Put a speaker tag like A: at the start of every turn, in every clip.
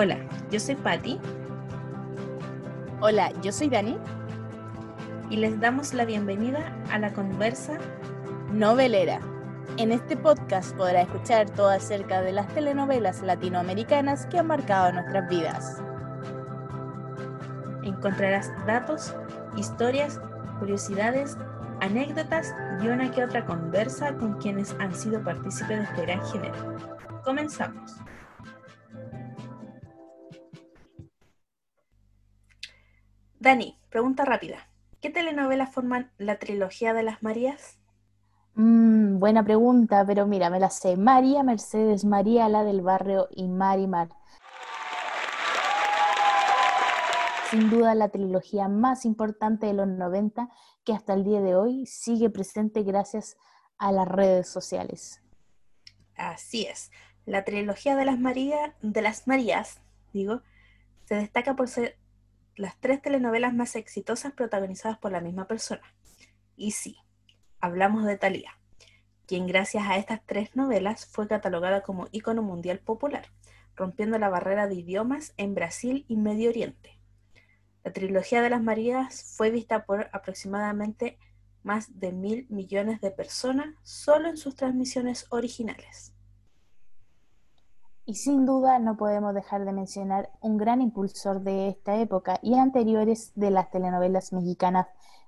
A: Hola, yo soy Patti.
B: Hola, yo soy Dani.
A: Y les damos la bienvenida a la conversa
B: novelera. En este podcast podrá escuchar todo acerca de las telenovelas latinoamericanas que han marcado nuestras vidas.
A: Encontrarás datos, historias, curiosidades, anécdotas y una que otra conversa con quienes han sido partícipes de este gran género. Comenzamos. Dani, pregunta rápida. ¿Qué telenovelas forman la trilogía de las Marías?
B: Mm, buena pregunta, pero mira, me la sé. María Mercedes, María la del barrio y Marimar. Sin duda la trilogía más importante de los 90 que hasta el día de hoy sigue presente gracias a las redes sociales.
A: Así es. La trilogía de las Marías, de las Marías, digo, se destaca por ser las tres telenovelas más exitosas protagonizadas por la misma persona. Y sí, hablamos de Thalía, quien gracias a estas tres novelas fue catalogada como ícono mundial popular, rompiendo la barrera de idiomas en Brasil y Medio Oriente. La trilogía de las Marías fue vista por aproximadamente más de mil millones de personas solo en sus transmisiones originales.
B: Y sin duda no podemos dejar de mencionar un gran impulsor de esta época y anteriores de las telenovelas mexicanas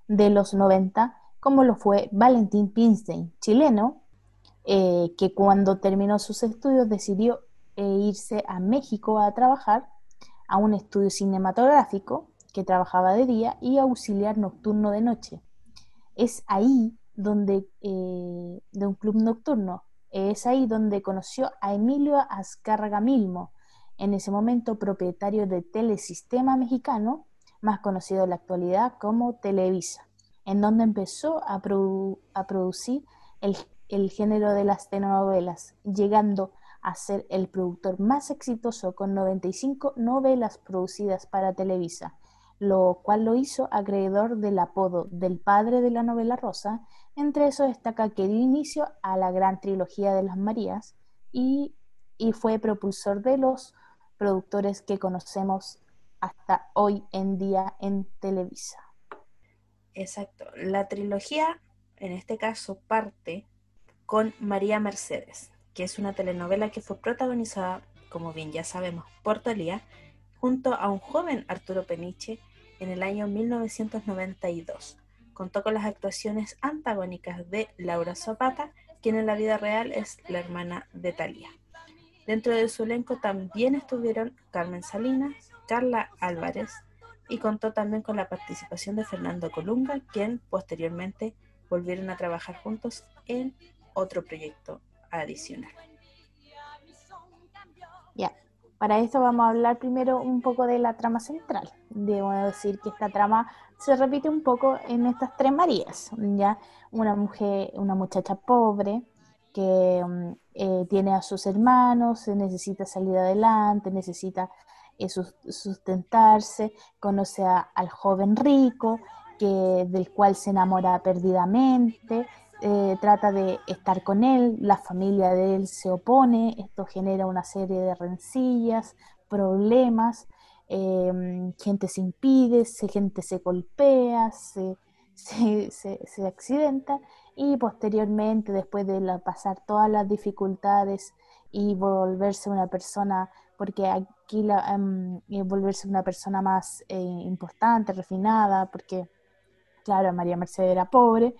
B: de los 90, como lo fue Valentín Pinstein, chileno, eh, que cuando terminó sus estudios decidió eh, irse a México a trabajar a un estudio cinematográfico que trabajaba de día y auxiliar nocturno de noche. Es ahí donde, eh, de un club nocturno, es ahí donde conoció a Emilio Azcárraga Milmo, en ese momento propietario de Telesistema Mexicano, más conocido en la actualidad como Televisa, en donde empezó a, producir el, género de las telenovelas, llegando a ser el productor más exitoso con 95 novelas producidas para Televisa, lo cual lo hizo acreedor del apodo del padre de la novela rosa entre eso destaca que dio inicio a la gran trilogía de las Marías y, fue propulsor de los productores que conocemos hasta hoy en día en Televisa.
A: Exacto. La trilogía, en este caso, parte con María Mercedes, que es una telenovela que fue protagonizada, como bien ya sabemos, por Talía, junto a un joven Arturo Peniche en el año 1992 contó con las actuaciones antagónicas de Laura Zapata, quien en la vida real es la hermana de Talía. Dentro de su elenco también estuvieron Carmen Salinas, Carla Álvarez y contó también con la participación de Fernando Colunga, quien posteriormente volvieron a trabajar juntos en otro proyecto adicional.
B: Ya, para esto vamos a hablar primero un poco de la trama central. Debo decir que esta trama se repite un poco en estas tres Marías, ya una mujer, una muchacha pobre que mm, eh, tiene a sus hermanos, necesita salir adelante, necesita eh, sustentarse, conoce al joven rico, que, del cual se enamora perdidamente, eh, trata de estar con él, la familia de él se opone, esto genera una serie de rencillas, problemas, Em, gente se impide, gente se golpea, se, se, accidenta y posteriormente, después de pasar todas las dificultades y volverse una persona, porque aquí la, em, volverse una persona más eh, importante, refinada, porque claro, María Mercedes era pobre,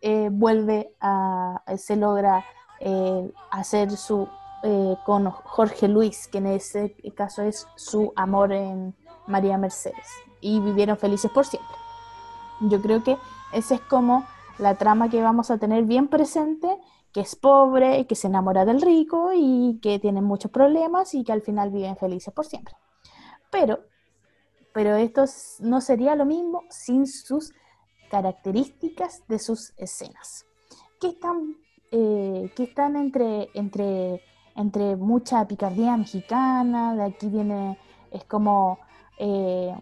B: eh, vuelve a, se logra eh, hacer su eh, con Jorge Luis, que en ese caso es su amor en María Mercedes, y vivieron felices por siempre. Yo creo que esa es como la trama que vamos a tener bien presente, que es pobre, que se enamora del rico y que tiene muchos problemas y que al final viven felices por siempre. Pero, pero esto no sería lo mismo sin sus características de sus escenas, que están, eh, que están entre, entre entre mucha picardía mexicana, de aquí viene, es como, eh,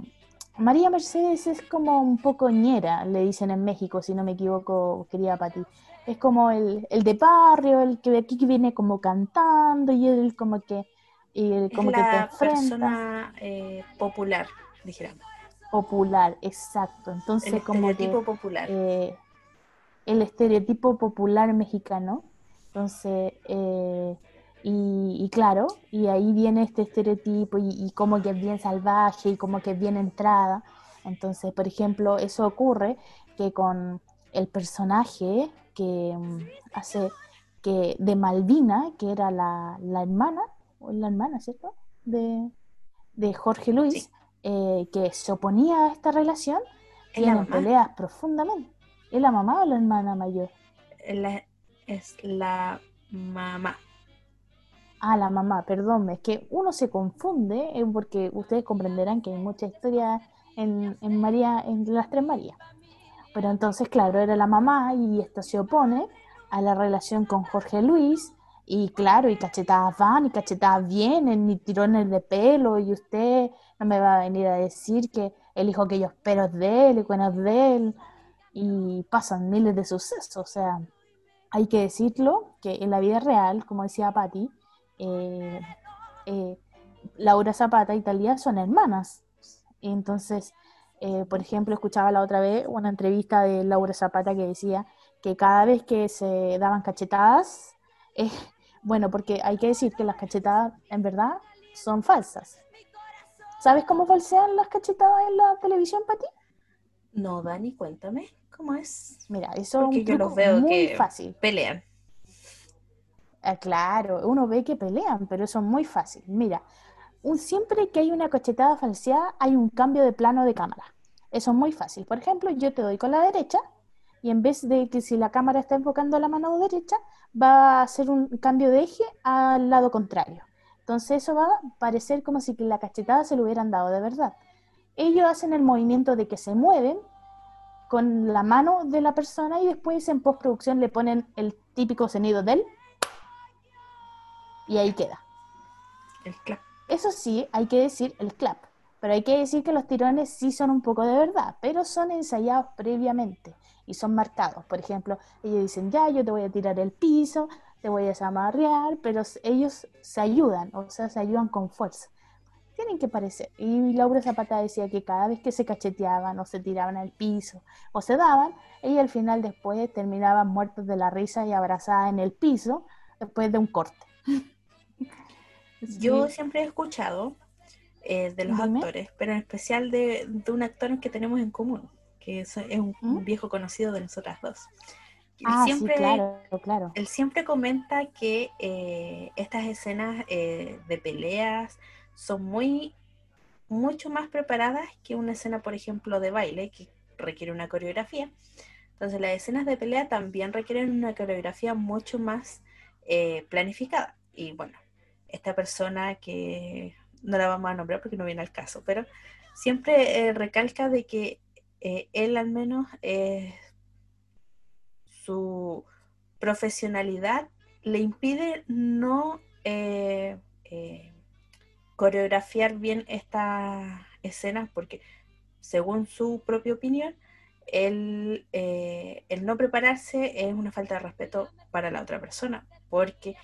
B: María Mercedes es como un poco ñera, le dicen en México, si no me equivoco, querida Pati. Es como el, el de barrio, el que de aquí viene como cantando y él como que Y como que te
A: persona eh, popular, dijéramos.
B: Popular, exacto. Entonces,
A: el
B: como
A: estereotipo popular.
B: Eh, el estereotipo popular mexicano. Entonces, eh, y, claro, y ahí viene este estereotipo y, y, como que es bien salvaje y como que es bien entrada. Entonces, por ejemplo, eso ocurre que con el personaje que mm, hace que de Malvina, que era la, la hermana, o la hermana, ¿cierto? De, de Jorge Luis, eh, que se oponía a esta relación, tienen peleas profundamente. ¿Es la mamá o la hermana mayor?
A: es la mamá.
B: Ah, la mamá, perdón, es que uno se confunde eh, porque ustedes comprenderán que hay mucha historia en, en María, en las tres Marías. Pero entonces, claro, era la mamá y esta se opone a la relación con Jorge Luis. Y claro, y cachetadas van y cachetadas vienen, y tirones de pelo, y usted no me va a venir a decir que el hijo que yo espero es de él y bueno es de él. Y pasan miles de sucesos. O sea, hay que decirlo que en la vida real, como decía Patti, eh, eh, Laura Zapata y Talía son hermanas. Entonces, eh, por ejemplo, escuchaba la otra vez una entrevista de Laura Zapata que decía que cada vez que se daban cachetadas, eh, bueno, porque hay que decir que las cachetadas en verdad son falsas. ¿Sabes cómo falsean las cachetadas en la televisión, Pati?
A: No, Dani, cuéntame, ¿cómo es?
B: Mira, eso es yo los veo muy que fácil.
A: Pelean.
B: Ah, claro, uno ve que pelean, pero eso es muy fácil. Mira, un, siempre que hay una cachetada falseada, hay un cambio de plano de cámara. Eso es muy fácil. Por ejemplo, yo te doy con la derecha y en vez de que si la cámara está enfocando la mano derecha, va a hacer un cambio de eje al lado contrario. Entonces eso va a parecer como si la cachetada se lo hubieran dado de verdad. Ellos hacen el movimiento de que se mueven con la mano de la persona y después en postproducción le ponen el típico sonido del y ahí queda.
A: El clap.
B: Eso sí, hay que decir el clap. Pero hay que decir que los tirones sí son un poco de verdad, pero son ensayados previamente y son marcados. Por ejemplo, ellos dicen, ya, yo te voy a tirar el piso, te voy a zamarrear, pero ellos se ayudan, o sea, se ayudan con fuerza. Tienen que parecer. Y Laura Zapata decía que cada vez que se cacheteaban o se tiraban al piso o se daban, ella al final después terminaban muertos de la risa y abrazada en el piso después de un corte.
A: Yo siempre he escuchado eh, de los actores, pero en especial de, un actor que tenemos en común, que es, un, ¿Mm? viejo conocido de nosotras dos.
B: Él ah, siempre, claro, claro.
A: Él siempre comenta que eh, estas escenas eh, de peleas son muy, mucho más preparadas que una escena, por ejemplo, de baile, que requiere una coreografía. Entonces las escenas de pelea también requieren una coreografía mucho más planificada. Y bueno, esta persona que no la vamos a nombrar porque no viene al caso, pero siempre eh, recalca de que eh, él al menos eh, su profesionalidad le impide no coreografiar bien estas escenas porque según su propia opinión, el, el no prepararse es una falta de respeto para la otra persona, porque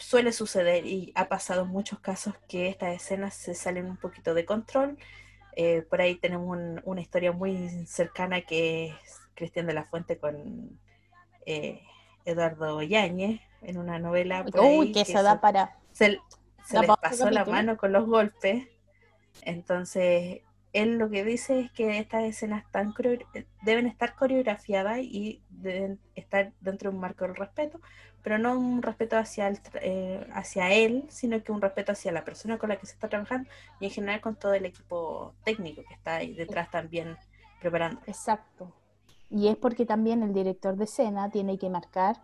A: suele suceder y ha pasado en muchos casos que estas escenas se salen un poquito de control. Eh, por ahí tenemos una historia muy cercana que es Cristian de la Fuente con eh, Eduardo Yáñez en una novela.
B: Uy, que, se da para.
A: Se, les pasó la mano con los golpes. Entonces, él lo que dice es que estas escenas deben estar coreografiadas y deben estar dentro de un marco del respeto, pero no un respeto hacia, el, eh, hacia él, sino que un respeto hacia la persona con la que se está trabajando y en general con todo el equipo técnico que está ahí detrás también preparando.
B: Exacto. Y es porque también el director de escena tiene que marcar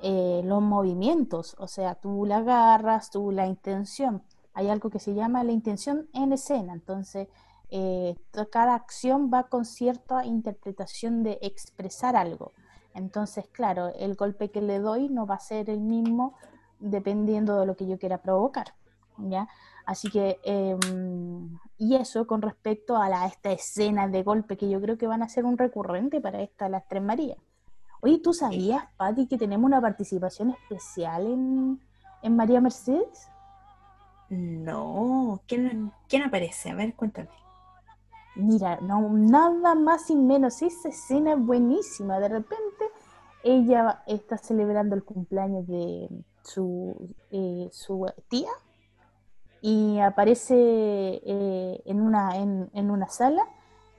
B: eh, los movimientos, o sea, tú la agarras, tú la intención. Hay algo que se llama la intención en escena, entonces eh, cada acción va con cierta interpretación de expresar algo. Entonces, claro, el golpe que le doy no va a ser el mismo dependiendo de lo que yo quiera provocar. ¿ya? Así que, em, y eso con respecto a la, esta escena de golpe que yo creo que van a ser un recurrente para esta, las Tres Marías. Oye, ¿tú sabías, Patti, que tenemos una participación especial en, en María Mercedes?
A: No, ¿quién, quién aparece? A ver, cuéntame.
B: Mira, no, nada más y menos, esa escena es buenísima. De repente ella está celebrando el cumpleaños de su, eh, su tía y aparece eh, en, una, en, en, una sala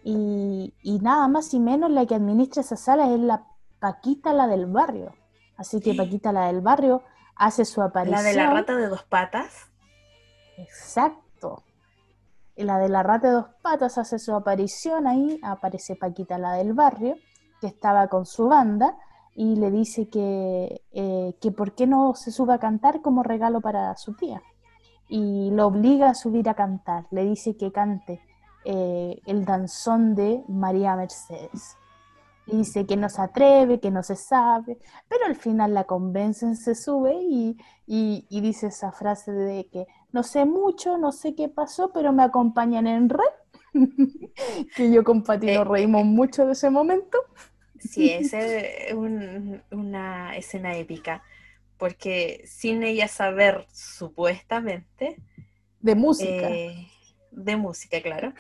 B: y, y, nada más y menos la que administra esa sala es la Paquita, la del barrio. Así que Paquita, la del barrio, hace su aparición.
A: ¿La de la rata de dos patas?
B: Exacto. La de la rata de dos patas hace su aparición ahí, aparece Paquita, la del barrio, que estaba con su banda, y le dice que, eh, que por qué no se sube a cantar como regalo para su tía. Y lo obliga a subir a cantar, le dice que cante eh, el danzón de María Mercedes. dice que no se atreve, que no se sabe, pero al final la convencen, se sube y, y, y dice esa frase de que no sé mucho, no sé qué pasó, pero me acompañan en red. que yo con Pati nos reímos mucho de ese momento.
A: Sí, es una escena épica, porque sin ella saber supuestamente...
B: De música.
A: Eh, de música, claro.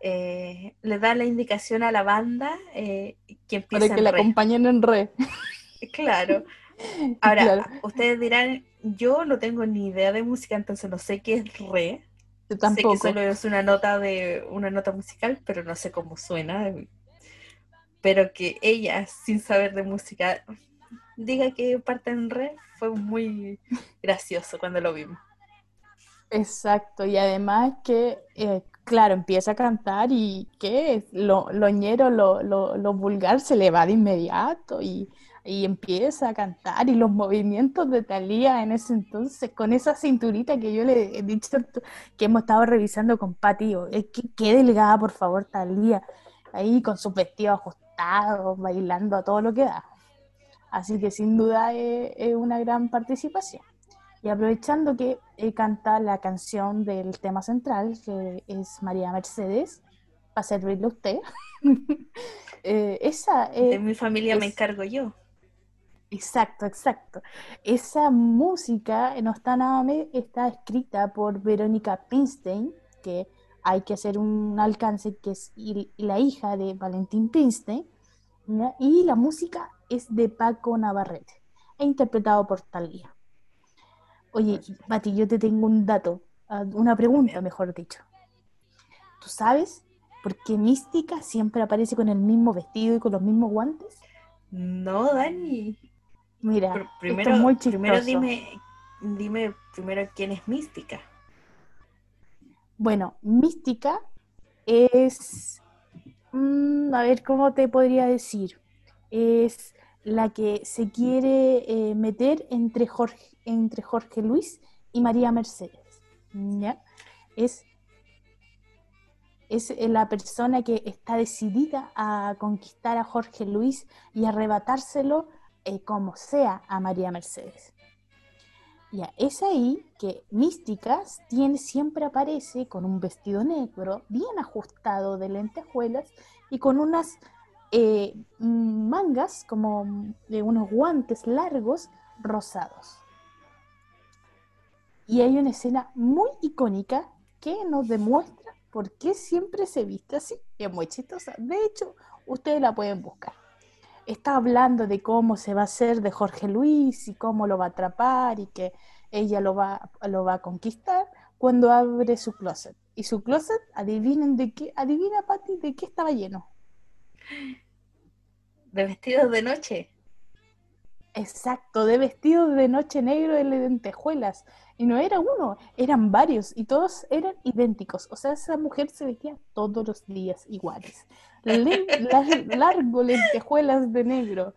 A: Eh, le da la indicación a la banda eh, que empieza
B: Para que la acompañen en re.
A: Claro. Ahora, ustedes dirán, yo no tengo ni idea de música, entonces no sé qué es re.
B: Yo tampoco.
A: Sé que solo es una nota de una nota musical, pero no sé cómo suena pero que ella, sin saber de música, diga que parte en re, fue muy gracioso cuando lo vimos.
B: Exacto, y además que, eh, claro, empieza a cantar y que lo, lo ñero, lo, lo, vulgar se le va de inmediato y, y, empieza a cantar y los movimientos de Talía en ese entonces, con esa cinturita que yo le he dicho que hemos estado revisando con Pati, es que qué delgada, por favor, Talía, ahí con sus vestidos ajustados bailando a todo lo que da. Así que sin duda es, una gran participación. Y aprovechando que canta la canción del tema central, que es María Mercedes, para servirle a usted.
A: eh, esa, de mi familia me encargo yo.
B: Exacto, exacto. Esa música no está nada está escrita por Verónica Pinstein, que hay que hacer un alcance que es la hija de Valentín Pinstein, y la música es de Paco Navarrete, e interpretado por Talía. Oye, Pati, yo te tengo un dato, ah, una pregunta, mejor dicho. ¿Tú sabes por qué Mística siempre aparece con el mismo vestido y con los mismos guantes?
A: No, Dani.
B: Mira, primero, es muy
A: primero dime, dime primero quién es Mística.
B: Bueno, Mística es, mm, a ver, ¿cómo te podría decir? Es la que se quiere eh, meter entre Jorge, entre Jorge Luis y María Mercedes. ¿ya? Es, es la persona que está decidida a conquistar a Jorge Luis y arrebatárselo como sea a María Mercedes. Ya, es ahí que Místicas tiene, siempre aparece con un vestido negro, bien ajustado de lentejuelas y con unas eh, mangas como de unos guantes largos rosados. Y hay una escena muy icónica que nos demuestra por qué siempre se viste así. Es muy chistosa. De hecho, ustedes la pueden buscar está hablando de cómo se va a hacer de Jorge Luis y cómo lo va a atrapar y que ella lo va, lo va a conquistar cuando abre su closet. Y su closet, adivinen de qué, adivina Patti, de qué estaba lleno.
A: De vestidos de noche.
B: Exacto, de vestidos de noche negro de lentejuelas. Y no era uno, eran varios y todos eran idénticos. O sea, esa mujer se vestía todos los días iguales. Largo lentejuelas de negro.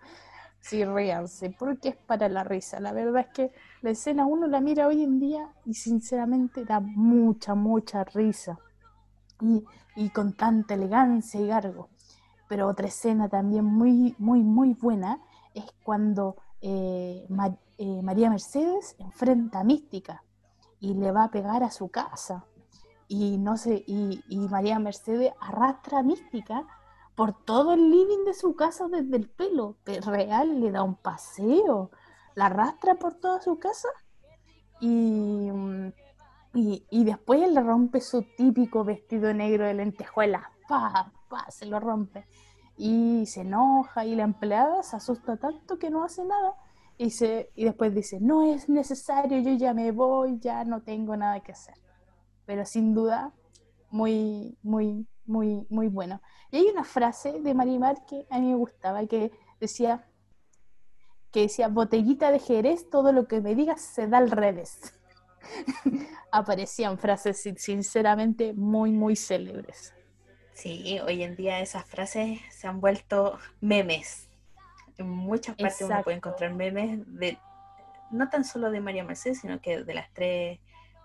B: Sí, ríanse, porque es para la risa. La verdad es que la escena uno la mira hoy en día y sinceramente da mucha, mucha risa. Y, y con tanta elegancia y gargo. Pero otra escena también muy, muy, muy buena es cuando eh, eh, María Mercedes enfrenta a Mística y le va a pegar a su casa. Y, no sé, y, María Mercedes arrastra a Mística por todo el living de su casa desde el pelo. Real le da un paseo, la arrastra por toda su casa y, Y, y después le rompe su típico vestido negro de lentejuelas. Pa, pa, se lo rompe. Y se enoja y la empleada se asusta tanto que no hace nada. Y, se, y después dice, no es necesario, yo ya me voy, ya no tengo nada que hacer. Pero sin duda, muy, muy, muy, muy bueno. Y hay una frase de Marimar que a mí me gustaba, que decía, que decía, botellita de Jerez, todo lo que me digas se da al revés. Aparecían frases sinceramente muy, muy célebres.
A: Sí, hoy en día esas frases se han vuelto memes. En muchas partes uno puede encontrar memes de no tan solo de María Mercedes, sino que de las tres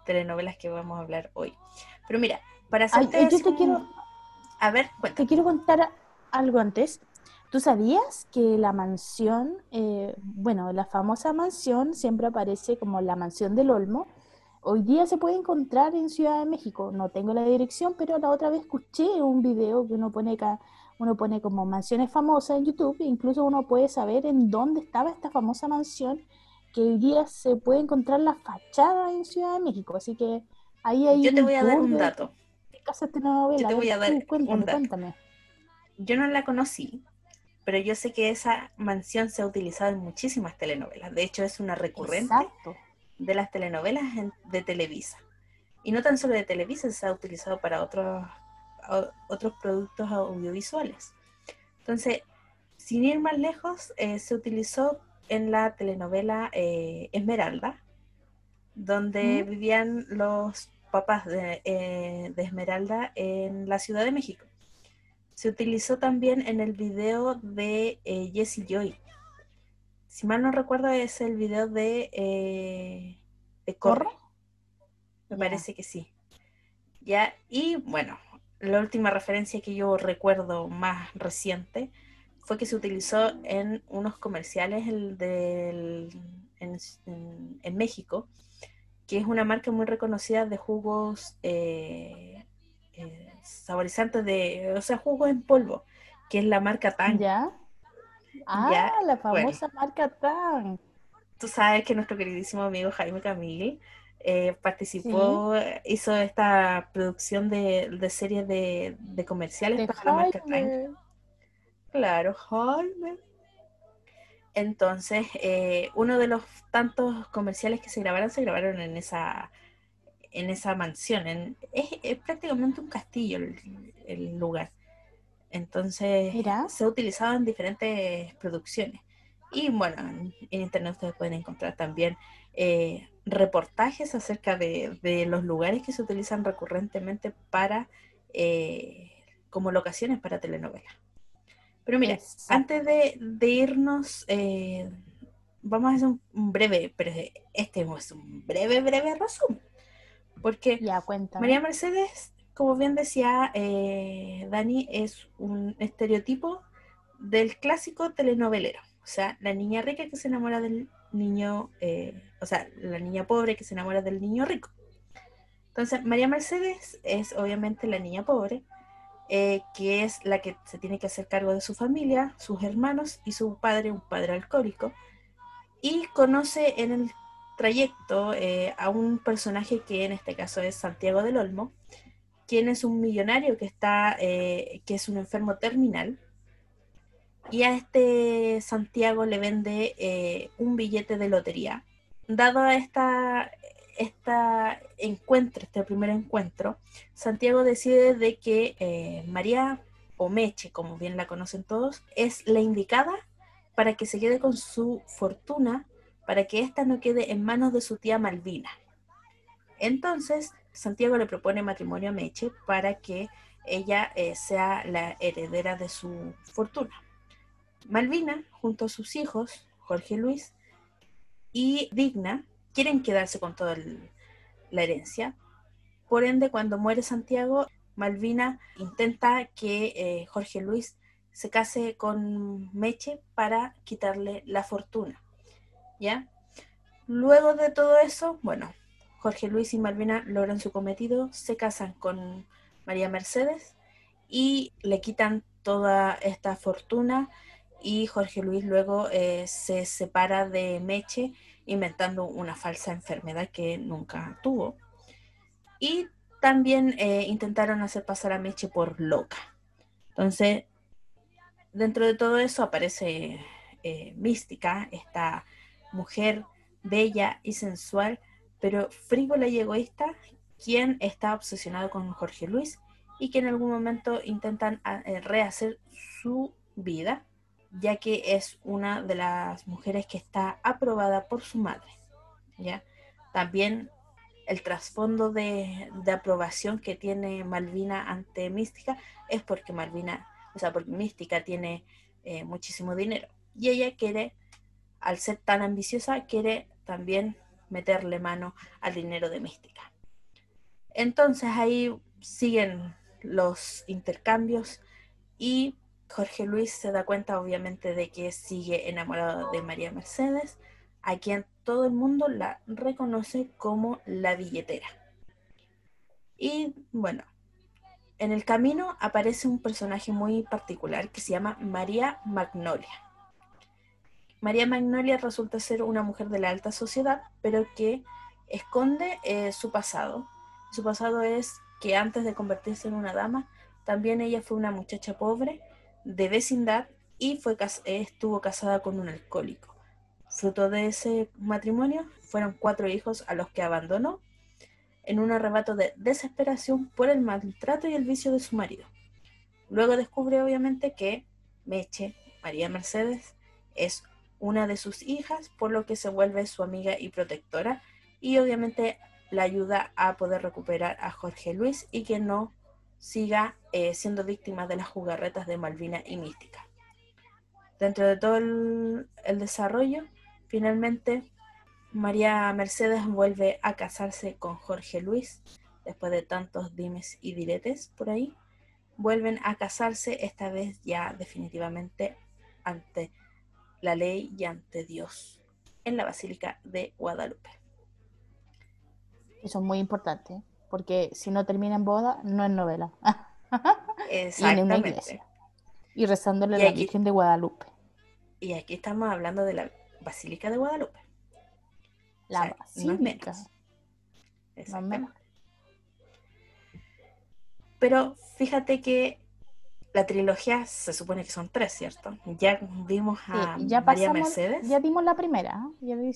A: telenovelas que vamos a hablar hoy. Pero mira, para hacerte
B: yo te quiero
A: a ver,
B: Te quiero contar algo antes. ¿Tú sabías que la mansión, eh, bueno, la famosa mansión siempre aparece como la mansión del Olmo? Hoy día se puede encontrar en Ciudad de México. No tengo la dirección, pero la otra vez escuché un video que uno pone acá, uno pone como mansiones famosas en YouTube, e incluso uno puede saber en dónde estaba esta famosa mansión, que hoy día se puede encontrar la fachada en Ciudad de México. Así que ahí hay.
A: Yo te voy a dar un dato
B: casa telenovela? Yo
A: te voy a dar cuéntame, Yo no la conocí, pero yo sé que esa mansión se ha utilizado en muchísimas telenovelas. De hecho, es una recurrente de las telenovelas de Televisa. Y no tan solo de Televisa, se ha utilizado para otros, otros productos audiovisuales. Entonces, sin ir más lejos, eh, se utilizó en la telenovela eh, Esmeralda, donde vivían los papás eh, de, Esmeralda en la Ciudad de México. Se utilizó también en el video de eh, Jessie Joy. Si mal no recuerdo, es el video de, eh, de Corre. Me parece que sí. Ya, y bueno, la última referencia que yo recuerdo más reciente fue que se utilizó en unos comerciales del, en México que es una marca muy reconocida de jugos eh, eh, saborizantes de, o sea, jugos en polvo, que es la marca Tang.
B: ¿Ya? Ah, la famosa marca Tang.
A: Tú sabes que nuestro queridísimo amigo Jaime Camille eh, participó, hizo esta producción de, de series de, comerciales para la marca Tang. Claro, Jaime. Entonces, eh, uno de los tantos comerciales que se grabaron, se grabaron en esa, en esa mansión. es, prácticamente un castillo el, lugar. Entonces, se ha utilizado en diferentes producciones. Y bueno, en, internet ustedes pueden encontrar también eh, reportajes acerca de, los lugares que se utilizan recurrentemente para eh, como locaciones para telenovelas. Pero mira, antes de, irnos, eh, vamos a hacer un, breve, pero este es un breve, breve resumen. Porque María Mercedes, como bien decía eh, Dani, es un estereotipo del clásico telenovelero. O sea, la niña rica que se enamora del niño, eh, o sea, la niña pobre que se enamora del niño rico. Entonces, María Mercedes es obviamente la niña pobre, eh, que es la que se tiene que hacer cargo de su familia, sus hermanos y su padre, un padre alcohólico, y conoce en el trayecto eh, a un personaje que en este caso es Santiago del Olmo, quien es un millonario que está, eh, que es un enfermo terminal, y a este Santiago le vende un billete de lotería. Dado a esta, este encuentro, este primer encuentro, Santiago decide de que eh, María o Meche, como bien la conocen todos, es la indicada para que se quede con su fortuna, para que ésta no quede en manos de su tía Malvina. Entonces, Santiago le propone matrimonio a Meche para que ella eh, sea la heredera de su fortuna. Malvina, junto a sus hijos, Jorge Luis y Digna, quieren quedarse con toda la herencia. Por ende, cuando muere Santiago, Malvina intenta que eh, Jorge Luis se case con Meche para quitarle la fortuna. ¿Ya? Luego de todo eso, bueno, Jorge Luis y Malvina logran su cometido, se casan con María Mercedes y le quitan toda esta fortuna y Jorge Luis luego eh, se separa de Meche inventando una falsa enfermedad que nunca tuvo. Y también eh, intentaron hacer pasar a Meche por loca. Entonces, dentro de todo eso aparece eh, Mística, esta mujer bella y sensual, pero frívola y egoísta, quien está obsesionado con Jorge Luis y que en algún momento intentan ah, eh, rehacer su vida, ya que es una de las mujeres que está aprobada por su madre. ¿ya? También el trasfondo de, aprobación que tiene Malvina ante Mística es porque Malvina, o sea, porque Mística tiene eh, muchísimo dinero y ella quiere, al ser tan ambiciosa, quiere también meterle mano al dinero de Mística. Entonces ahí siguen los intercambios y Jorge Luis se da cuenta obviamente de que sigue enamorado de María Mercedes, a quien todo el mundo la reconoce como la billetera. Y bueno, en el camino aparece un personaje muy particular que se llama María Magnolia. María Magnolia resulta ser una mujer de la alta sociedad, pero que esconde eh, su pasado. Su pasado es que antes de convertirse en una dama, también ella fue una muchacha pobre de vecindad y fue, estuvo casada con un alcohólico. Fruto de ese matrimonio fueron cuatro hijos a los que abandonó en un arrebato de desesperación por el maltrato y el vicio de su marido. Luego descubre obviamente que Meche, María Mercedes, es una de sus hijas, por lo que se vuelve su amiga y protectora y obviamente la ayuda a poder recuperar a Jorge Luis y que no siga eh, siendo víctima de las jugarretas de Malvina y Mística. Dentro de todo el, desarrollo, finalmente María Mercedes vuelve a casarse con Jorge Luis, después de tantos dimes y diretes por ahí. Vuelven a casarse, esta vez ya definitivamente ante la ley y ante Dios en la Basílica de Guadalupe.
B: Eso es muy importante, porque si no termina en boda, no es novela.
A: Exactamente.
B: y, rezándole a la Virgen de Guadalupe.
A: Y aquí estamos hablando de la Basílica de Guadalupe.
B: La Basílica.
A: No Pero fíjate que la trilogía se supone que son tres, ¿cierto? Ya vimos a María Mercedes.
B: Ya dimos la primera, ¿eh?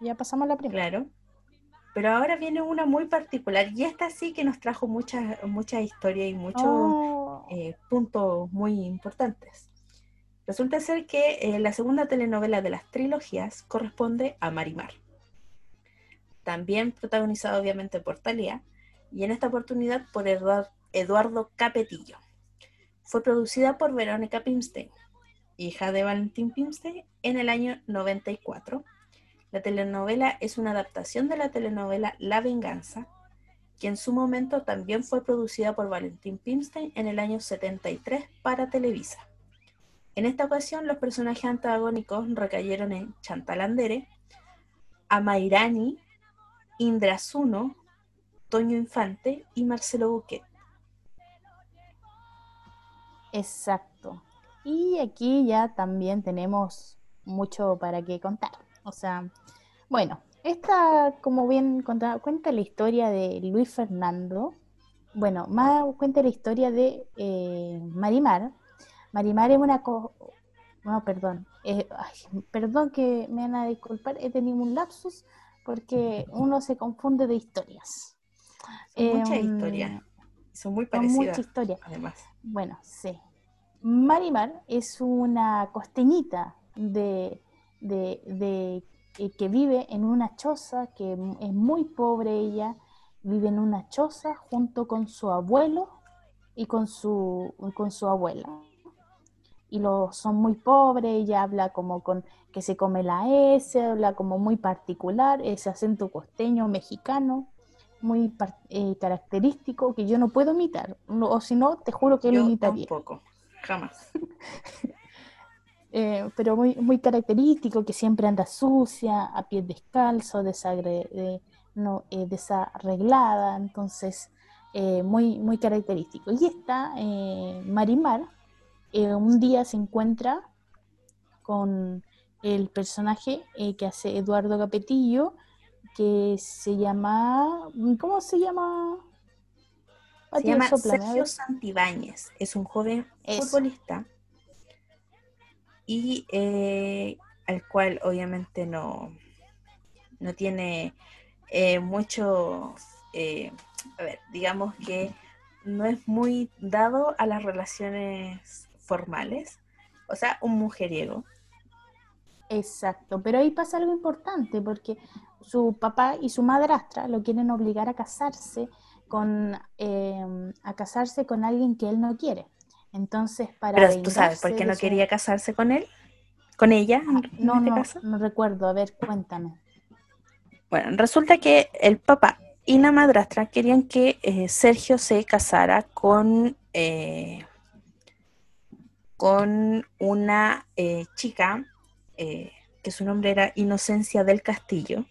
B: ya, pasamos la primera.
A: Claro. Pero ahora viene una muy particular y esta sí que nos trajo mucha, mucha historia y muchos oh. eh, puntos muy importantes. Resulta ser que eh, la segunda telenovela de las trilogías corresponde a Marimar. También protagonizada obviamente por Talía y en esta oportunidad por Eduardo Capetillo. Fue producida por Verónica Pimstein, hija de Valentín Pimstein, en el año 94. La telenovela es una adaptación de la telenovela La Venganza, que en su momento también fue producida por Valentín Pimstein en el año 73 para Televisa. En esta ocasión, los personajes antagónicos recayeron en Chantal Andere, Amairani, Indra Zuno, Toño Infante y Marcelo Buquet.
B: Exacto. Y aquí ya también tenemos mucho para qué contar. O sea, bueno, esta, como bien cuenta, cuenta la historia de Luis Fernando. Bueno, más cuenta la historia de eh, Marimar. Marimar es una... no, perdón. perdón que me van a disculpar, he tenido un lapsus porque uno se confunde de historias.
A: Son muchas em, historias. Son muy parecidas. Muchas historias. Además.
B: Bueno, sí. Marimar es una costeñita de, de, eh, que vive en una choza, que es muy pobre ella, vive en una choza junto con su abuelo y con su, con su abuela. Y los son muy pobres, ella habla como con que se come la S, habla como muy particular, ese acento costeño mexicano muy eh, característico que yo no puedo imitar, o si no, te juro que lo imitaría.
A: Tampoco, jamás.
B: Eh, pero muy, muy característico, que siempre anda sucia, a pies descalzo, desagre, no, eh, desarreglada, entonces muy, muy característico. Y esta Marimar un día se encuentra con el personaje que hace Eduardo Capetillo, que se llama, ¿cómo se llama?
A: Se llama Sergio Santibáñez, es un joven futbolista y eh, al cual obviamente no, no tiene eh, mucho, eh, digamos que no es muy dado a las relaciones formales, o sea, un mujeriego.
B: Exacto, pero ahí pasa algo importante porque su papá y su madrastra lo quieren obligar a casarse con em, a casarse con alguien que él no quiere. Entonces, para
A: Pero tú sabes por qué no quería casarse con él, con ella.
B: Ah, no, este no, no recuerdo. A ver, cuéntame.
A: Bueno, resulta que el papá y la madrastra querían que eh, Sergio se casara con eh, con una eh, chica eh, que su nombre era Inocencia del Castillo.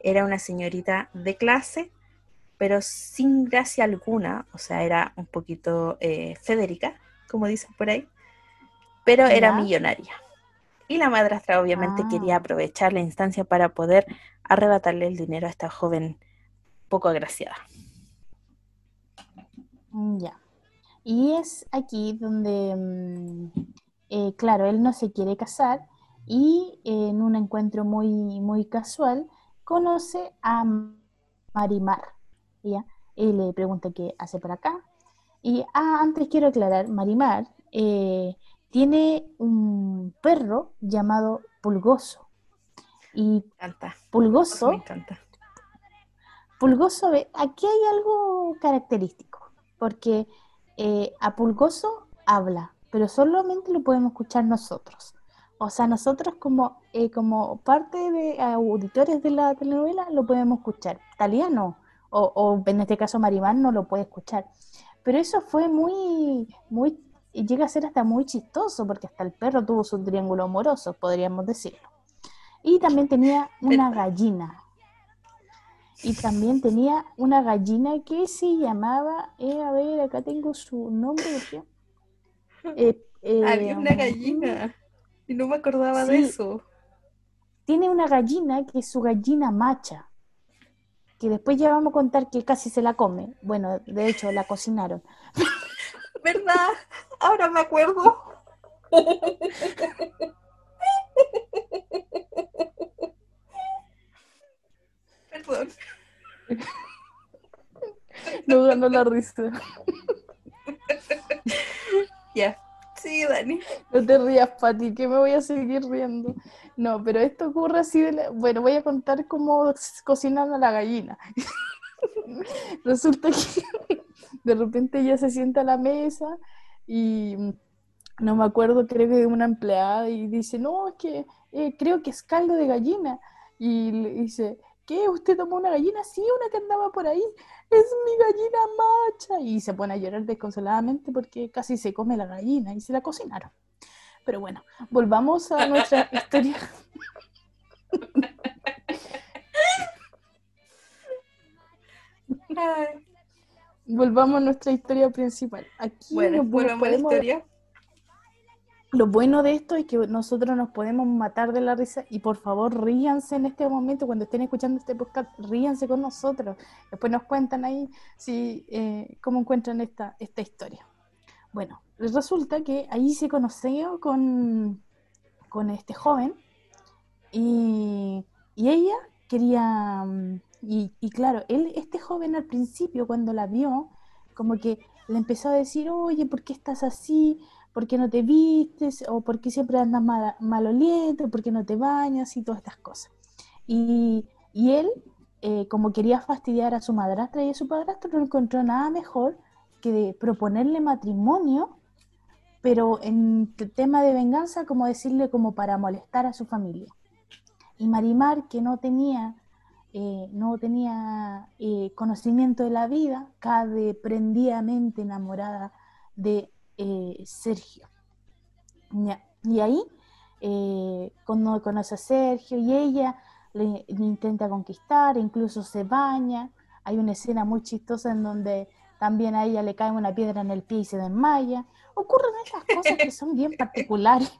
A: Era una señorita de clase, pero sin gracia alguna, o sea, era un poquito eh, Federica, como dicen por ahí, pero era millonaria. Y la madrastra obviamente ah. quería aprovechar la instancia para poder arrebatarle el dinero a esta joven poco agraciada.
B: Ya. Y es aquí donde, mm, eh, claro, él no se quiere casar y en un encuentro muy, muy casual conoce a Marimar. Y le pregunta qué hace por acá. Y ah, antes quiero aclarar, Marimar eh, tiene un perro llamado Pulgoso. Y Pulgoso,
A: me encanta.
B: Pulgoso, aquí hay algo característico, porque eh, a Pulgoso habla, pero solamente lo podemos escuchar nosotros. O sea, nosotros como, eh, como parte de auditores de la telenovela lo podemos escuchar. Taliano o, o en este caso Marimán no lo puede escuchar. Pero eso fue muy, muy, llega a ser hasta muy chistoso, porque hasta el perro tuvo su triángulo amoroso, podríamos decirlo. Y también tenía una gallina, y también tenía una gallina que se llamaba, eh, a ver, acá tengo su nombre.
A: Eh, eh, Había una gallina y no me acordaba de eso.
B: Tiene una gallina que es su gallina macha, que después ya vamos a contar que casi se la come. Bueno, de hecho, la cocinaron.
A: ¿Verdad? Ahora me acuerdo. Perdón.
B: No ganó la risa.
A: Ya. Sí, Dani.
B: No te rías, Pati, que me voy a seguir riendo. No, pero esto ocurre así de Bueno, voy a contar cómo cocinan a la gallina. Resulta que de repente ella se sienta a la mesa y no me acuerdo, creo que de una empleada y dice, no, es que eh, creo que es caldo de gallina. Y le dice, ¿Qué? ¿Usted tomó una gallina? Sí, una que andaba por ahí. Es mi gallina macha. Y se pone a llorar desconsoladamente porque casi se come la gallina y se la cocinaron. Pero bueno, volvamos a nuestra historia. Volvamos a nuestra historia principal. Aquí
A: bueno,
B: nos,
A: podemos, historia.
B: Lo bueno de esto es que nosotros nos podemos matar de la risa y por favor ríanse en este momento, cuando estén escuchando este podcast, ríanse con nosotros. Después nos cuentan ahí si, eh, cómo encuentran esta, esta historia. Bueno, resulta que ahí se conoció con, con este joven y, ella quería, y, y claro, él, este joven al principio cuando la vio, como que le empezó a decir, oye, ¿por qué estás así? ¿Por qué no te vistes? ¿O por qué siempre andas mal, maloliente? ¿Por qué no te bañas? Y todas estas cosas. Y, él, eh, como quería fastidiar a su madrastra y a su padrastro, no encontró nada mejor que proponerle matrimonio, pero en tema de venganza, como decirle como para molestar a su familia. Y Marimar, que no tenía, eh, no tenía eh, conocimiento de la vida, cae prendidamente enamorada de eh, Sergio. Y ahí, eh, cuando conoce a Sergio y ella le, intenta conquistar, incluso se baña. Hay una escena muy chistosa en donde también a ella le cae una piedra en el pie y se desmaya. Ocurren esas cosas que son bien particulares.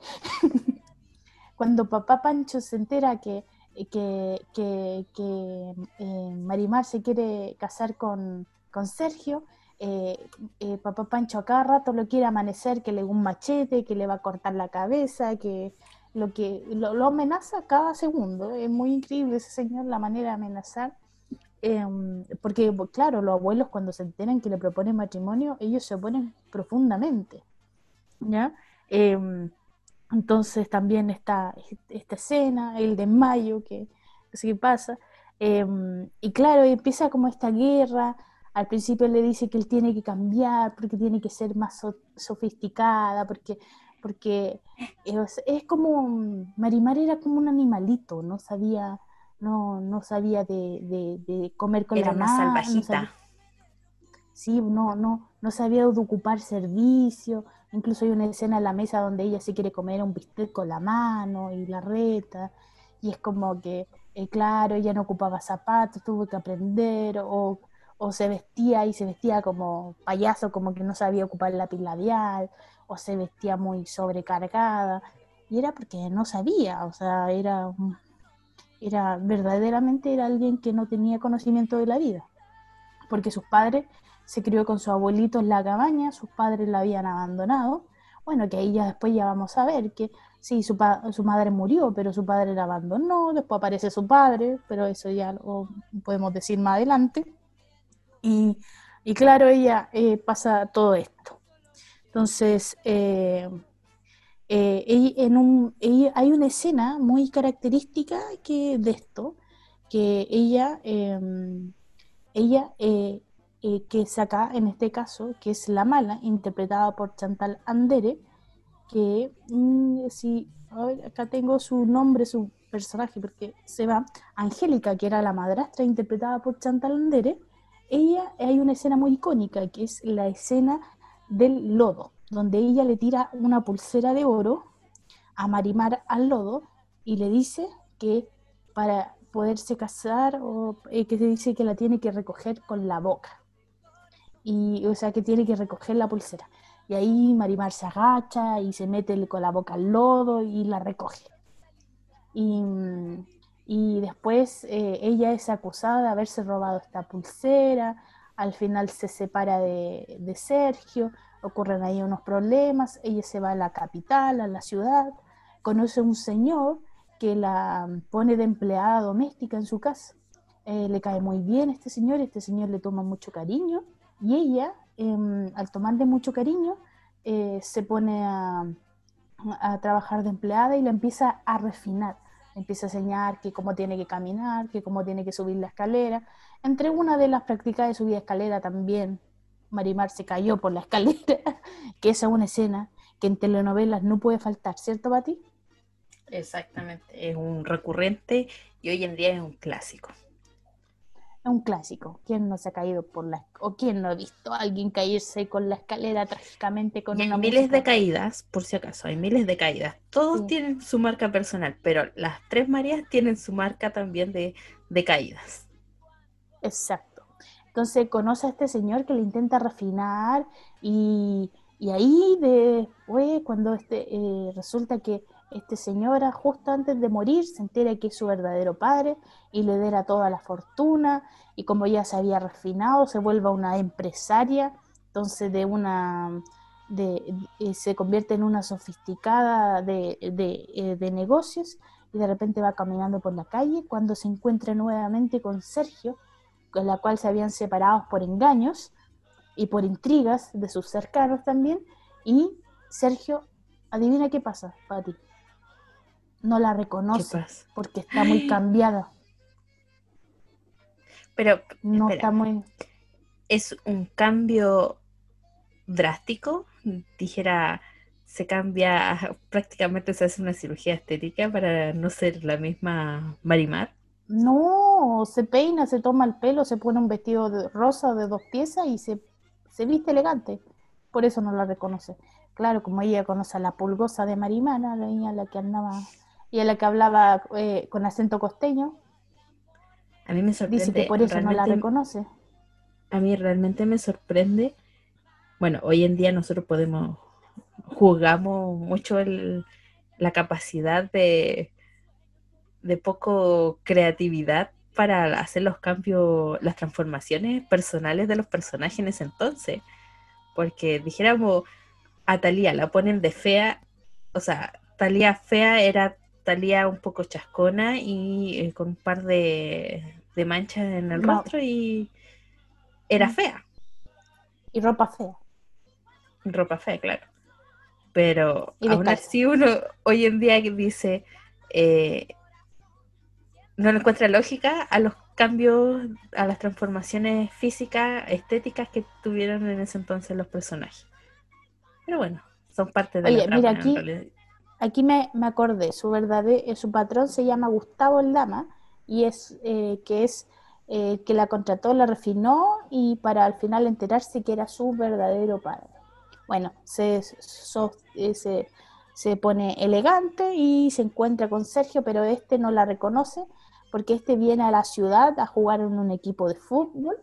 B: Cuando papá Pancho se entera que que, que, que eh, Marimar se quiere casar con, con Sergio, eh, eh, papá Pancho a cada rato lo quiere amanecer, que le un machete, que le va a cortar la cabeza, que lo que lo, amenaza cada segundo. Es muy increíble ese señor, la manera de amenazar. Em, porque, claro, los abuelos cuando se enteran que le proponen matrimonio, ellos se oponen profundamente. ¿ya? Em, entonces también está esta escena, el de mayo, que que pasa. Em, y claro, empieza como esta guerra. Al principio le dice que él tiene que cambiar, porque tiene que ser más sofisticada, porque, porque es, es, como, Marimar era como un animalito, no sabía, no, no sabía de, de, comer con la mano. salvajita. sí, no, no, no sabía de ocupar servicio, Incluso hay una escena en la mesa donde ella se quiere comer un bistec con la mano y la reta. Y es como que, eh, claro, ella no ocupaba zapatos, tuvo que aprender, o, o, se vestía y se vestía como payaso, como que no sabía ocupar el lápiz labial, o se vestía muy sobrecargada. Y era porque no sabía, o sea, era, era verdaderamente era alguien que no tenía conocimiento de la vida. Porque sus padres se crió con su abuelito en la cabaña, sus padres la habían abandonado. Bueno, que ahí ya después ya vamos a ver que sí, su, su madre murió, pero su padre la abandonó, después aparece su padre, pero eso ya lo podemos decir más adelante. Y, claro, ella eh, pasa todo esto. Entonces, eh, eh, hay una escena muy característica que, de esto, que ella, em, ella que es acá, en este caso, que es La Mala, interpretada por Chantal Andere, que mm, si, acá tengo su nombre, su personaje, porque se va, Angélica, que era la madrastra, interpretada por Chantal Andere, ella, hay una escena muy icónica, que es la escena del lodo, donde ella le tira una pulsera de oro a Marimar al lodo y le dice que para poderse casar, o eh, que se dice que la tiene que recoger con la boca y o sea que tiene que recoger la pulsera. Y ahí Marimar se agacha y se mete con la boca al lodo y la recoge. Y, y después eh, ella es acusada de haberse robado esta pulsera, al final se separa de, de Sergio, ocurren ahí unos problemas, ella se va a la capital, a la ciudad, conoce a un señor que la pone de empleada doméstica en su casa. Eh, le cae muy bien este señor, este señor le toma mucho cariño y ella, em, al tomarle mucho cariño, eh, se pone a, trabajar de empleada y la empieza a refinar. Empieza a enseñar que cómo tiene que caminar, que cómo tiene que subir la escalera. Entre una de las prácticas de subir escalera también, Marimar se cayó por la escalera, que esa es una escena que en telenovelas no puede faltar, ¿cierto, Pati?
A: Exactamente, es un recurrente y hoy en día es un clásico
B: un clásico. ¿Quién no se ha caído por la o quién no ha visto a alguien caerse con la escalera trágicamente con
A: hay miles de caídas, por si acaso, hay miles de caídas. Todos tienen su marca personal, pero las tres Marías tienen su marca también de, caídas.
B: Exacto. Entonces conoce a este señor que le intenta refinar y, y ahí después cuando este eh, resulta que este señor, justo antes de morir, se entera que es su verdadero padre y le dera toda la fortuna. Y como ya se había refinado, se vuelve una empresaria, entonces de una de, eh, se convierte en una sofisticada de, eh, de, negocios y de repente va caminando por la calle cuando se encuentra nuevamente con Sergio, con la cual se habían separado por engaños y por intrigas de sus cercanos también. Y Sergio, adivina qué pasa, Pati no la reconoce porque está muy cambiada.
A: Pero no está muy. Es un cambio drástico, dijera, se cambia, prácticamente se hace una cirugía estética para no ser la misma Marimar.
B: No, se peina, se toma el pelo, se pone un vestido de rosa de dos piezas y se, se viste elegante. Por eso no la reconoce. Claro, como ella conoce a la pulgosa de Marimana, la niña la que andaba y a la que hablaba eh, con acento costeño.
A: A mí me sorprende. Dice que
B: por eso no la reconoce.
A: A mí realmente me sorprende. Bueno, hoy en día nosotros podemos, juzgamos mucho la capacidad de, de poco creatividad para hacer los cambios, las transformaciones personales de los personajes en ese entonces. Porque dijéramos, a Talía la ponen de fea, o sea, Talía fea era Talía un poco chascona y eh, con un par de, manchas en el rostro y era mm. fea.
B: Y ropa fea.
A: Ropa fea, claro. Pero aún así uno hoy en día dice, eh, no le encuentra lógica a los cambios, a las transformaciones físicas, estéticas que tuvieron en ese entonces los personajes. Pero bueno, son parte de
B: la trama, mira, aquí, aquí me, acordé, su verdadero, eh, su patrón se llama Gustavo Aldama y es eh, que es eh, que la contrató, la refinó y para al final enterarse que era su verdadero padre. Bueno, se, se, se pone elegante y se encuentra con Sergio, pero este no la reconoce porque este viene a la ciudad a jugar en un equipo de fútbol,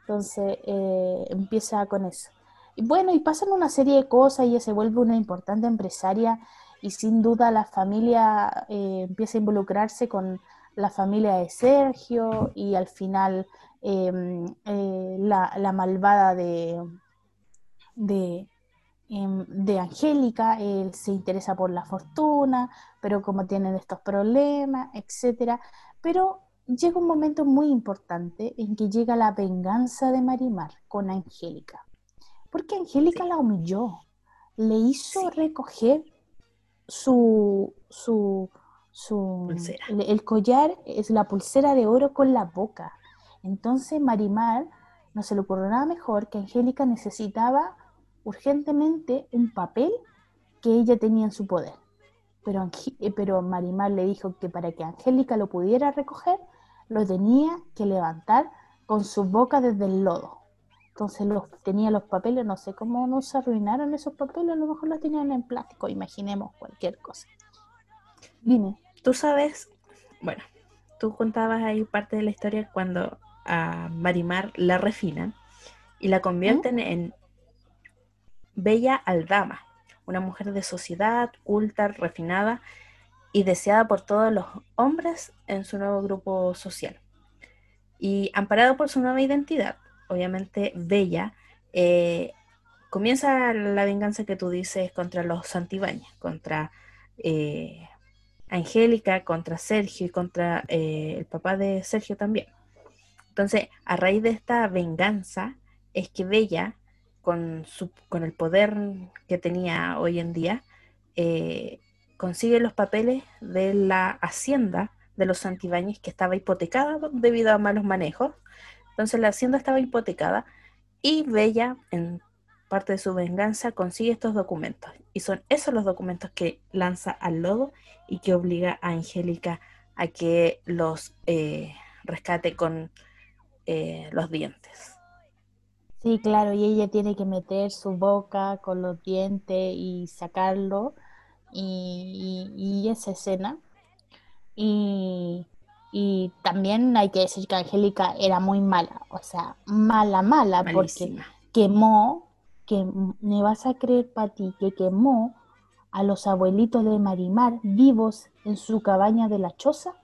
B: entonces eh, empieza con eso. Y bueno, y pasan una serie de cosas, y ella se vuelve una importante empresaria y sin duda la familia eh, empieza a involucrarse con la familia de Sergio y al final em, eh, la, malvada de, de, em, de Angélica se interesa por la fortuna, pero como tienen estos problemas, etcétera. Pero llega un momento muy importante en que llega la venganza de Marimar con Angélica. Porque Angélica la humilló, le hizo recoger su, su, su el, collar, es la pulsera de oro con la boca. Entonces Marimar no se le ocurrió nada mejor que Angélica necesitaba urgentemente un papel que ella tenía en su poder pero, eh, pero Marimar le dijo que para que Angélica lo pudiera recoger, lo tenía que levantar con su boca desde el lodo. Entonces los, tenía los papeles, no sé cómo no se arruinaron esos papeles, a lo mejor los tenían en plástico, imaginemos cualquier cosa. Dime.
A: Tú sabes, bueno, tú contabas ahí parte de la historia cuando a Marimar la refinan y la convierten ¿Mm? en Bella Aldama una mujer de sociedad, culta, refinada y deseada por todos los hombres en su nuevo grupo social. Y amparado por su nueva identidad, obviamente Bella, eh, comienza la venganza que tú dices contra los Santibáñez, contra eh, Angélica, contra Sergio y contra eh, el papá de Sergio también. Entonces, a raíz de esta venganza, es que Bella con, su, con el poder que tenía hoy en día, consigue los papeles de la hacienda de los Santibáñez que estaba hipotecada debido a malos manejos. Entonces la hacienda estaba hipotecada y Bella, en parte de su venganza, consigue estos documentos. Y son esos los documentos que lanza al lodo y que obliga a Angélica a que los eh, rescate con eh, los dientes.
B: Sí, claro, y ella tiene que meter su boca con los dientes y sacarlo, y, esa escena. Y, y, también hay que decir que Angélica era muy mala, o sea, mala, mala, porque quemó, que me vas a creer, Pati, que quemó a los abuelitos de Marimar vivos en su cabaña de la choza,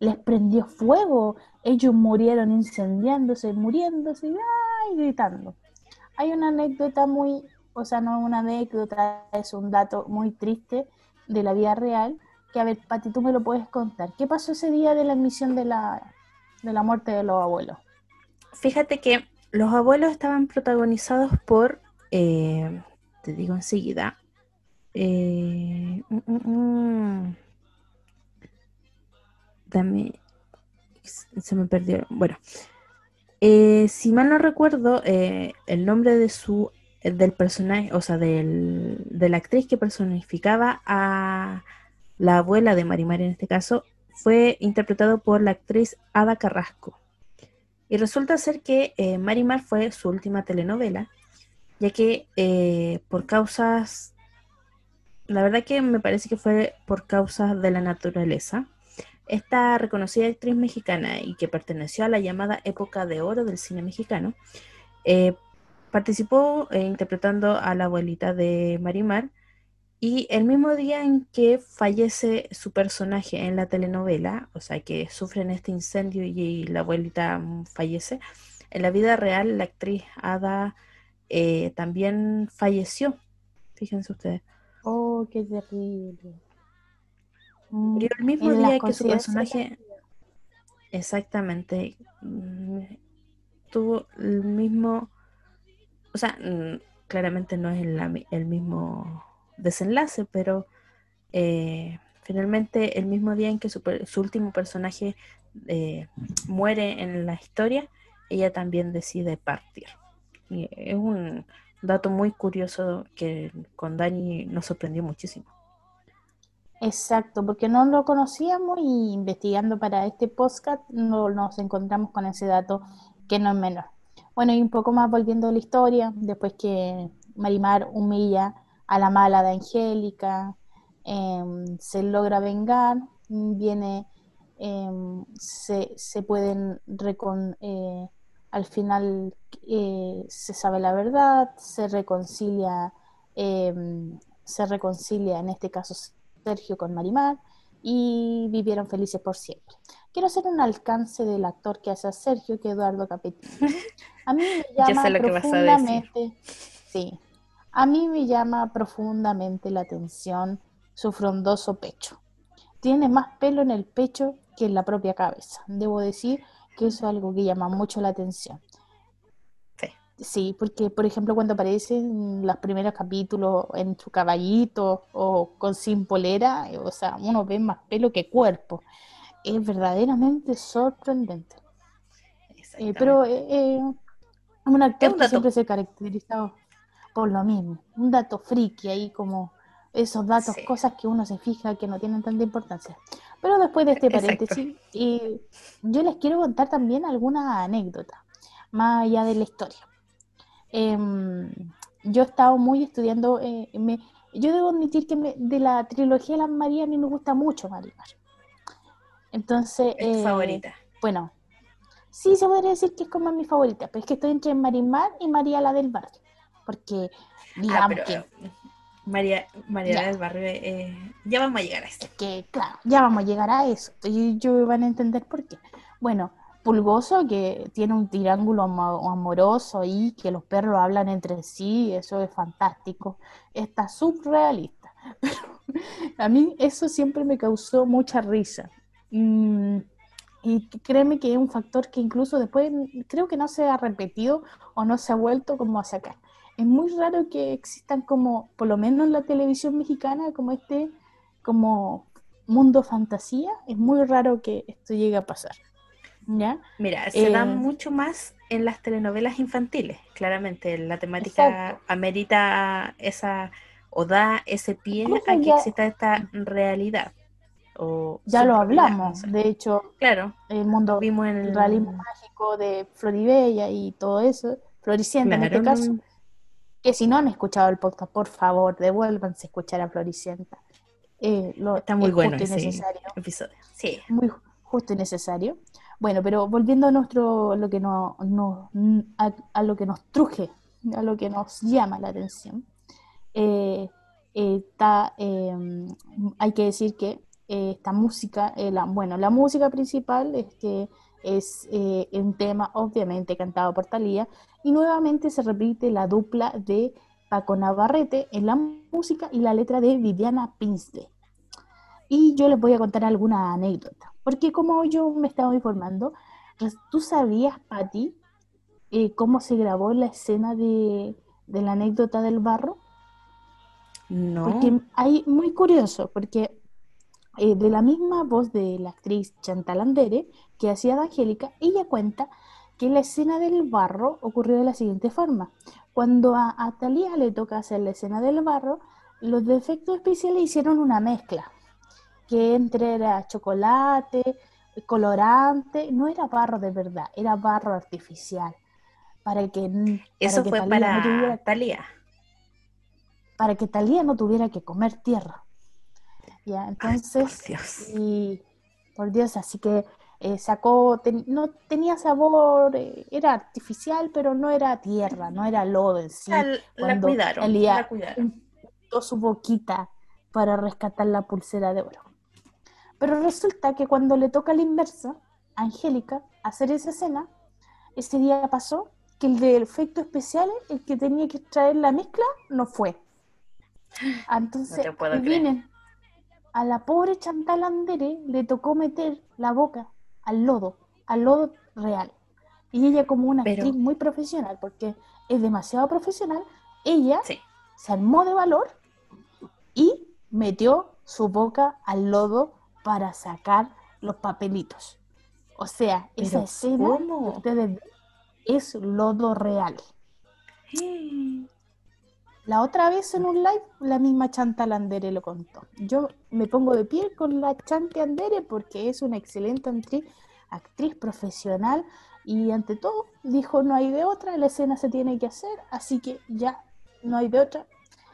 B: les prendió fuego, ellos murieron incendiándose, muriéndose, y gritando. Hay una anécdota muy, o sea, no una anécdota, es un dato muy triste de la vida real, a ver, Pati, tú me lo puedes contar. ¿Qué pasó ese día de la admisión de la, de la muerte de los abuelos?
A: Fíjate que los abuelos estaban protagonizados por, eh, te digo enseguida, eh, mm, mm, mm. dame, se me perdió. Bueno, eh, si mal no recuerdo, eh, el nombre de su del personaje, o sea, del, de la actriz que personificaba a la abuela de Marimar en este caso, fue interpretado por la actriz Ada Carrasco. Y resulta ser que eh, Marimar fue su última telenovela, ya que por causas, la verdad que me parece que fue por causas de la naturaleza, esta reconocida actriz mexicana y que perteneció a la llamada época de oro del cine mexicano, eh, participó eh, interpretando a la abuelita de Marimar Y el mismo día en que fallece su personaje en la telenovela, o sea, que sufren este incendio y la abuelita mm, fallece, en la vida real la actriz Ada eh, también falleció. Fíjense ustedes.
B: Oh, qué terrible.
A: Murió el mismo día que su personaje. Exactamente. Mm, tuvo el mismo. O sea, mm, claramente no es el mismo desenlace, pero eh, finalmente el mismo día en que su, último personaje eh, muere en la historia, ella también decide partir. Y es un dato muy curioso que con Dani nos sorprendió muchísimo.
B: Exacto, porque no lo conocíamos y investigando para este podcast no nos encontramos con ese dato que no es menor. Bueno, y un poco más volviendo a la historia, después que Marimar humilla a la mala de Angélica, em, se logra vengar, viene, em, se, se, pueden recon, eh, al final eh, se sabe la verdad, se reconcilia, em, se reconcilia en este caso Sergio con Marimar y vivieron felices por siempre. Quiero hacer un alcance del actor que hace a Sergio, que es Eduardo Capetillo. A mí me llama profundamente, sí, a mí me llama profundamente la atención su frondoso pecho. Tiene más pelo en el pecho que en la propia cabeza. Debo decir que eso es algo que llama mucho la atención. Sí. Sí, porque por ejemplo cuando aparecen los primeros capítulos en su caballito o con sin polera, o sea, uno ve más pelo que cuerpo. Es verdaderamente sorprendente. Eh, pero eh, eh, un actor que siempre se ha caracterizado por lo mismo. Un dato friki ahí como esos datos, cosas que uno se fija que no tienen tanta importancia. Pero después de este paréntesis, y yo les quiero contar también alguna anécdota, más allá de la historia. Em, yo he estado muy estudiando, eh, me, yo debo admitir que de la trilogía de las María a mí me gusta mucho Marimar. Entonces...
A: ¿Es eh, favorita?
B: Bueno, sí se podría decir que es como mi favorita, pero es que estoy entre Marimar y María la del Barrio porque ah, digamos que...
A: María, María del Barrio, eh, ya vamos a llegar a esto.
B: Que claro, ya vamos a llegar a eso. Y yo van a entender por qué. Bueno, Pulgoso, que tiene un triángulo amoroso y que los perros hablan entre sí, eso es fantástico. Está subrealista. a mí eso siempre me causó mucha risa. Mm, y créeme que es un factor que incluso después creo que no se ha repetido o no se ha vuelto como a sacar es muy raro que existan como, por lo menos en la televisión mexicana, como este, como mundo fantasía, es muy raro que esto llegue a pasar. ¿Ya?
A: Mira, se da eh, mucho más en las telenovelas infantiles, claramente. La temática amerita esa, o da ese pie a que exista esta realidad. O
B: ya lo hablamos, de hecho,
A: claro,
B: el mundo
A: vimos en el
B: realismo mágico de Floribella y todo eso, Floricienta en este caso que si no han escuchado el podcast, por favor, devuélvanse a escuchar a Floricienta.
A: Eh, Está muy bueno ese episodio.
B: Sí. Muy justo y necesario. Bueno, pero volviendo a nuestro, lo que no, a, lo que nos truje, a lo que nos llama la atención, eh, eh, em, hay que decir que esta música, la, bueno, la música principal es que es eh, un tema obviamente cantado por Talía y nuevamente se repite la dupla de Paco Navarrete en la música y la letra de Viviana Pinste. Y yo les voy a contar alguna anécdota, porque como yo me estaba informando, ¿tú sabías, Patti, eh, cómo se grabó la escena de, de la anécdota del barro?
A: No.
B: Porque hay muy curioso, porque eh, de la misma voz de la actriz Chantal Andere, que hacía de Angélica, ella cuenta que la escena del barro ocurrió de la siguiente forma. Cuando a, a Talía le toca hacer la escena del barro, los defectos especiales hicieron una mezcla, que entre era chocolate, colorante, no era barro de verdad, era barro artificial. Para que,
A: Eso fue para Talía.
B: Para que Talía no tuviera que comer tierra. ¿Ya? Entonces,
A: por Dios.
B: Y, por Dios, así que eh, sacó, no tenía sabor, eh, era artificial, pero no era tierra, no era lodo en sí.
A: La, cuidaron, la cuidaron.
B: cortó su boquita para rescatar la pulsera de oro. Pero resulta que cuando le toca a la inversa, a Angélica, hacer esa escena, ese día pasó que el de efectos especiales, el que tenía que traer la mezcla, no fue. Entonces, vienen a la pobre Chantal Andere le tocó meter la boca al lodo, al lodo real. Y ella como una actriz muy profesional, porque es demasiado profesional, ella se armó de valor y metió su boca al lodo para sacar los papelitos. O sea, esa escena ustedes es lodo real. La otra vez en un live, la misma Chanta Landere lo contó. Yo me pongo de pie con la Chanta Andere porque es una excelente actriz, actriz profesional y ante todo dijo no hay de otra, la escena se tiene que hacer, así que ya no hay de otra.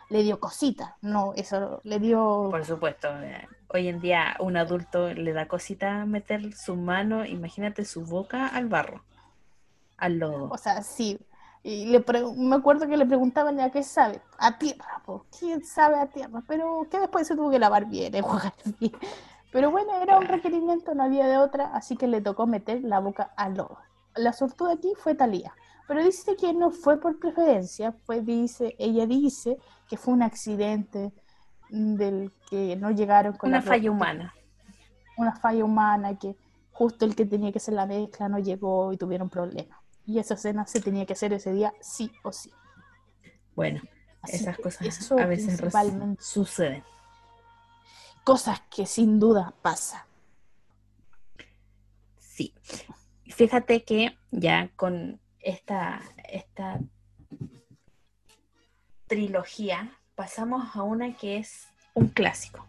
B: Le dio cosita, no, eso le dio...
A: Por supuesto, eh, hoy en día un adulto le da cosita meter su mano, imagínate su boca al barro, al lodo.
B: O sea, sí, y le me acuerdo que le preguntaban ya qué sabe, a tierra, pues, ¿quién sabe a tierra? Pero que después se tuvo que lavar bien, eh, Pero bueno, era un requerimiento, no había de otra, así que le tocó meter la boca al lodo. La sortuda aquí fue Talía. Pero dice que no fue por preferencia, pues dice, ella dice que fue un accidente del que no llegaron con
A: una falla humana.
B: Una falla humana que justo el que tenía que hacer la mezcla no llegó y tuvieron problemas. Y esa escena se tenía que hacer ese día sí o sí.
A: Bueno, esas cosas a veces suceden.
B: Cosas que sin duda pasan.
A: Sí. Fíjate que ya con esta, esta trilogía pasamos a una que es un clásico.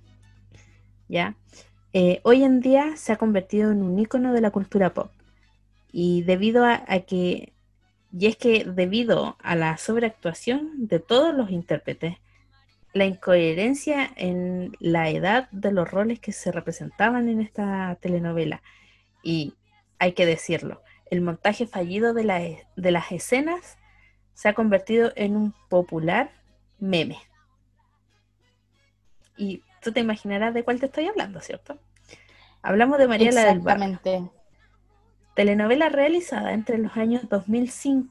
A: ¿Ya? Eh, hoy en día se ha convertido en un icono de la cultura pop. Y debido a, que, y es que debido a la sobreactuación de todos los intérpretes, la incoherencia en la edad de los roles que se representaban en esta telenovela, y hay que decirlo, el montaje fallido de, la, de las escenas se ha convertido en un popular meme. Y tú te imaginarás de cuál te estoy hablando, ¿cierto? Hablamos de Mariela del Barrio telenovela realizada entre los años 2005.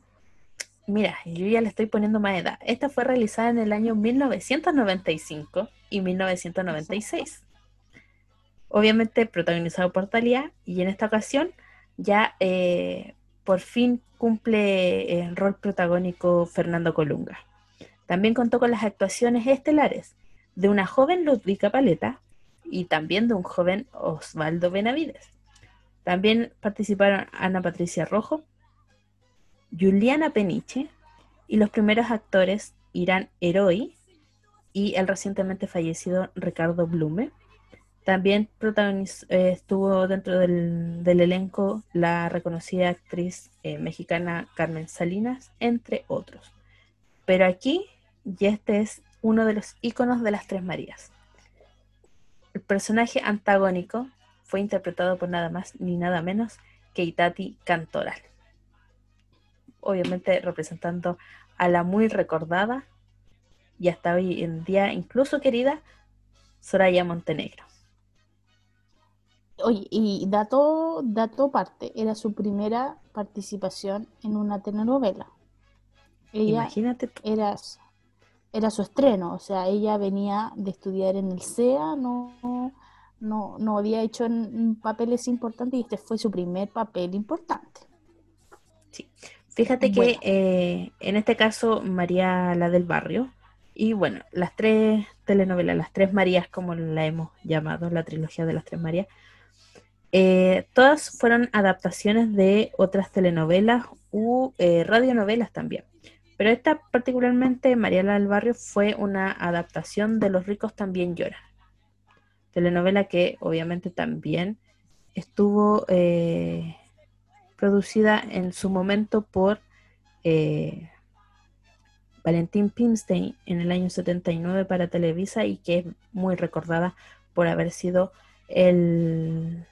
A: Mira, yo ya le estoy poniendo más edad. Esta fue realizada en el año 1995 y 1996. Obviamente protagonizado por Talía y en esta ocasión ya eh, por fin cumple el rol protagónico Fernando Colunga. También contó con las actuaciones estelares de una joven Ludwika Paleta y también de un joven Osvaldo Benavides. También participaron Ana Patricia Rojo, Juliana Peniche y los primeros actores Irán Heroi y el recientemente fallecido Ricardo Blume. También eh, estuvo dentro del, elenco la reconocida actriz eh, mexicana Carmen Salinas, entre otros. Pero aquí, y este es uno de los íconos de las Tres Marías. El personaje antagónico fue interpretado por nada más ni nada menos que Itati Cantoral. Obviamente representando a la muy recordada y hasta hoy en día incluso querida Soraya Montenegro.
B: Oye, y dato, dato parte, era su primera participación en una telenovela. Imagínate Era, era su estreno, o sea, ella venía de estudiar en el CEA, no, no, no había hecho papeles importantes y este fue su primer papel importante.
A: Sí, fíjate que eh, en este caso María la del barrio y bueno, las tres telenovelas, las tres Marías como la hemos llamado, la trilogía de las tres Marías, eh, todas fueron adaptaciones de otras telenovelas u eh, radionovelas también. Pero esta particularmente, María la del Barrio, fue una adaptación de Los ricos también lloran telenovela que obviamente también estuvo eh, producida en su momento por eh, Valentín Pimstein en el año 79 para Televisa y que es muy recordada por haber sido el,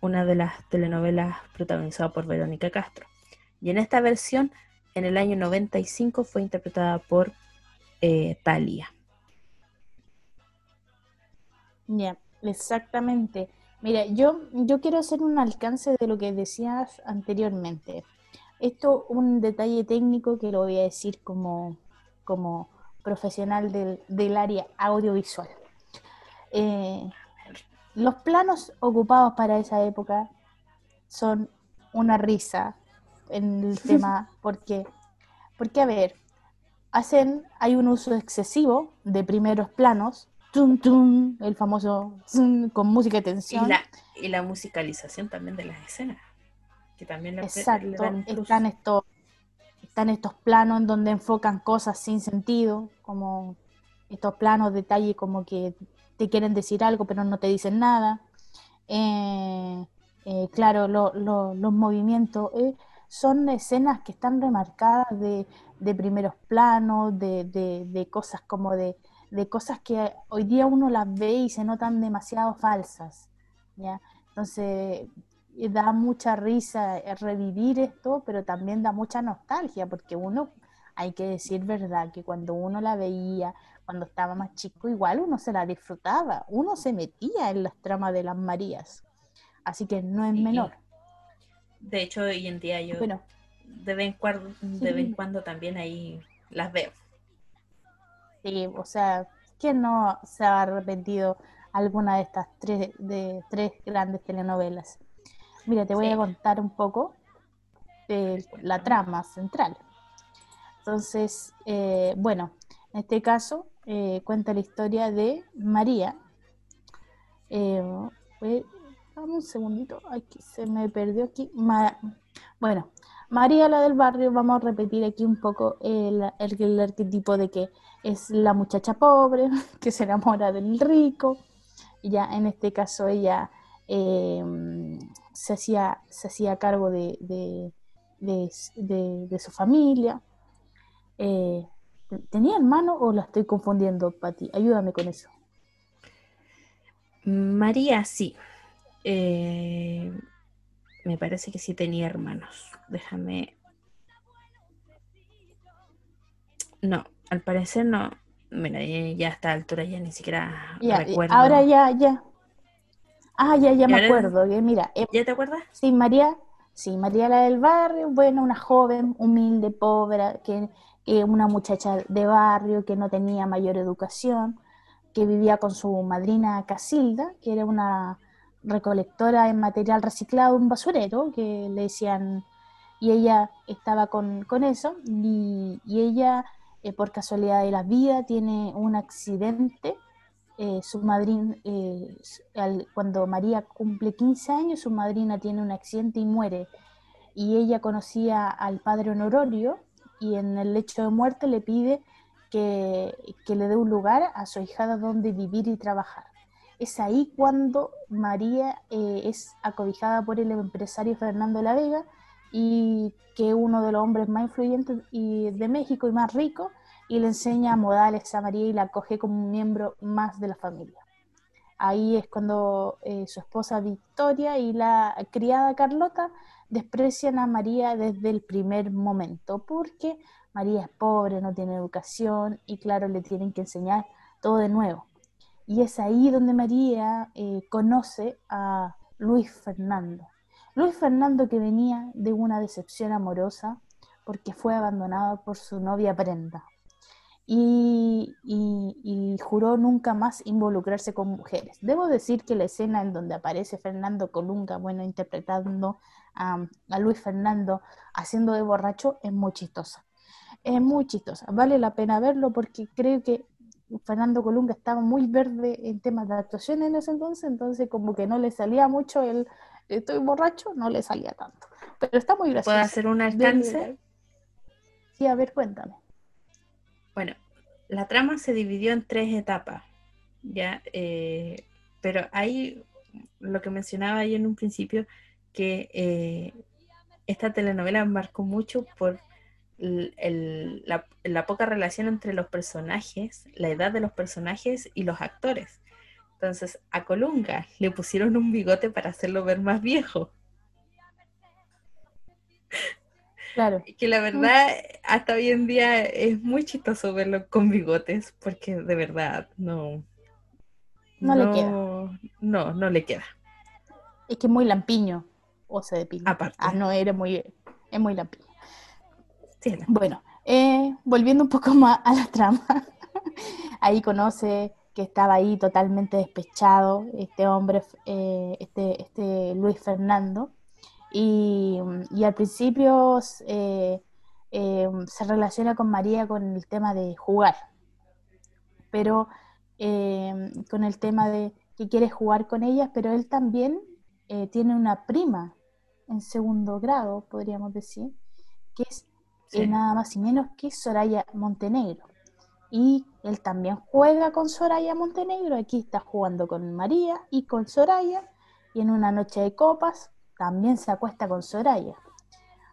A: una de las telenovelas protagonizadas por Verónica Castro. Y en esta versión, en el año 95, fue interpretada por eh, Thalia.
B: Ya, exactamente. Mira, yo, yo quiero hacer un alcance de lo que decías anteriormente. Esto, un detalle técnico que lo voy a decir como, como profesional del, del área audiovisual. Eh, los planos ocupados para esa época son una risa en el tema, porque, porque a ver, hacen, hay un uso excesivo de primeros planos, tum, tum, el famoso con música de tensión.
A: Y la, y la musicalización también de las escenas, que también le,
B: Exacto, están estos, están estos planos en donde enfocan cosas sin sentido, como estos planos, detalles como que te quieren decir algo pero no te dicen nada. Eh, eh, claro, los movimientos eh, son escenas que están remarcadas de, primeros planos, de, cosas como de, cosas que hoy día uno las ve y se notan demasiado falsas. ¿ya? Entonces, da mucha risa revivir esto, pero también da mucha nostalgia, porque uno, hay que decir verdad, que cuando uno la veía, cuando estaba más chico, igual uno se la disfrutaba, uno se metía en las tramas de las Marías, así que no es menor.
A: De hecho, hoy en día yo de, vez en cuando, de vez en cuando también ahí las veo.
B: Sí, o sea, ¿quién no se ha arrepentido alguna de estas tres, de, tres grandes telenovelas? Mira, te voy a contar un poco de la trama central. Entonces, eh, bueno, en este caso, eh, cuenta la historia de María. Eh, un segundito, aquí se me perdió aquí. bueno, María la del barrio, vamos a repetir aquí un poco el, arquetipo de que es la muchacha pobre, que se enamora del rico. Ya en este caso ella em, se, hacía, se hacía cargo de, de, su familia. Eh, ¿Tenía hermano o la estoy confundiendo, Pati? Ayúdame con eso.
A: María, sí. Eh, me parece que sí tenía hermanos. Déjame. No, al parecer no. Mira, ya a esta altura ya ni siquiera recuerdo.
B: Ahora ya, ya. Ah, ya, ya me acuerdo. Mira,
A: eh, ¿ya te acuerdas?
B: Sí, María, sí, María la del barrio, bueno, una joven, humilde, pobre, que eh, una muchacha de barrio que no tenía mayor educación, que vivía con su madrina Casilda, que era una recolectora en material reciclado, un basurero, que le decían, y ella estaba con, eso, y, ella, eh, por casualidad de la vida, tiene un accidente. Eh, su madrina, cuando María cumple 15 años, su madrina tiene un accidente y muere. Y ella conocía al padre Honorio, y en el lecho de muerte le pide que, le dé un lugar a su hijada donde vivir y trabajar. Es ahí cuando María eh, es acobijada por el empresario Fernando La Vega y que uno de los hombres más influyentes de México y más rico y le enseña modales a María y la acoge como un miembro más de la familia. Ahí es cuando eh, su esposa Victoria y la criada Carlota desprecian a María desde el primer momento, porque María es pobre, no tiene educación y claro, le tienen que enseñar todo de nuevo. Y es ahí donde María eh, conoce a Luis Fernando. Luis Fernando que venía de una decepción amorosa porque fue abandonado por su novia Brenda y, juró nunca más involucrarse con mujeres. Debo decir que la escena en donde aparece Fernando Colunga, bueno, interpretando a, Luis Fernando haciendo de borracho, es muy chistosa. Es muy chistosa. Vale la pena verlo porque creo que Fernando Colunga estaba muy verde en temas de actuación en ese entonces, entonces como que no le salía mucho el estoy borracho, no le salía tanto. Pero está muy gracioso.
A: ¿Puedo hacer un alcance?
B: Sí, a ver, cuéntame.
A: Bueno, la trama se dividió en tres etapas, ¿ya? Eh, pero hay lo que mencionaba yo en un principio, que eh, esta telenovela marcó mucho por la, poca relación entre los personajes, la edad de los personajes y los actores. Entonces, a Colunga le pusieron un bigote para hacerlo ver más viejo.
B: Claro.
A: Que la verdad, hasta hoy en día es muy chistoso verlo con bigotes, porque de verdad no.
B: No, le queda.
A: No, no le queda.
B: Es que es muy lampiño. O se depila.
A: Aparte.
B: Ah, no, era muy, es muy lampiño. Bueno, eh, volviendo un poco más a la trama. ahí conoce que estaba ahí totalmente despechado este hombre, eh, este, este Luis Fernando. Y, al principio eh, se relaciona con María con el tema de jugar, pero con el tema de que quiere jugar con ellas, pero él también tiene una prima en segundo grado, podríamos decir, que es eh, nada más y menos que Soraya Montenegro. Y él también juega con Soraya Montenegro, aquí está jugando con María y con Soraya, y en una noche de copas también se acuesta con Soraya.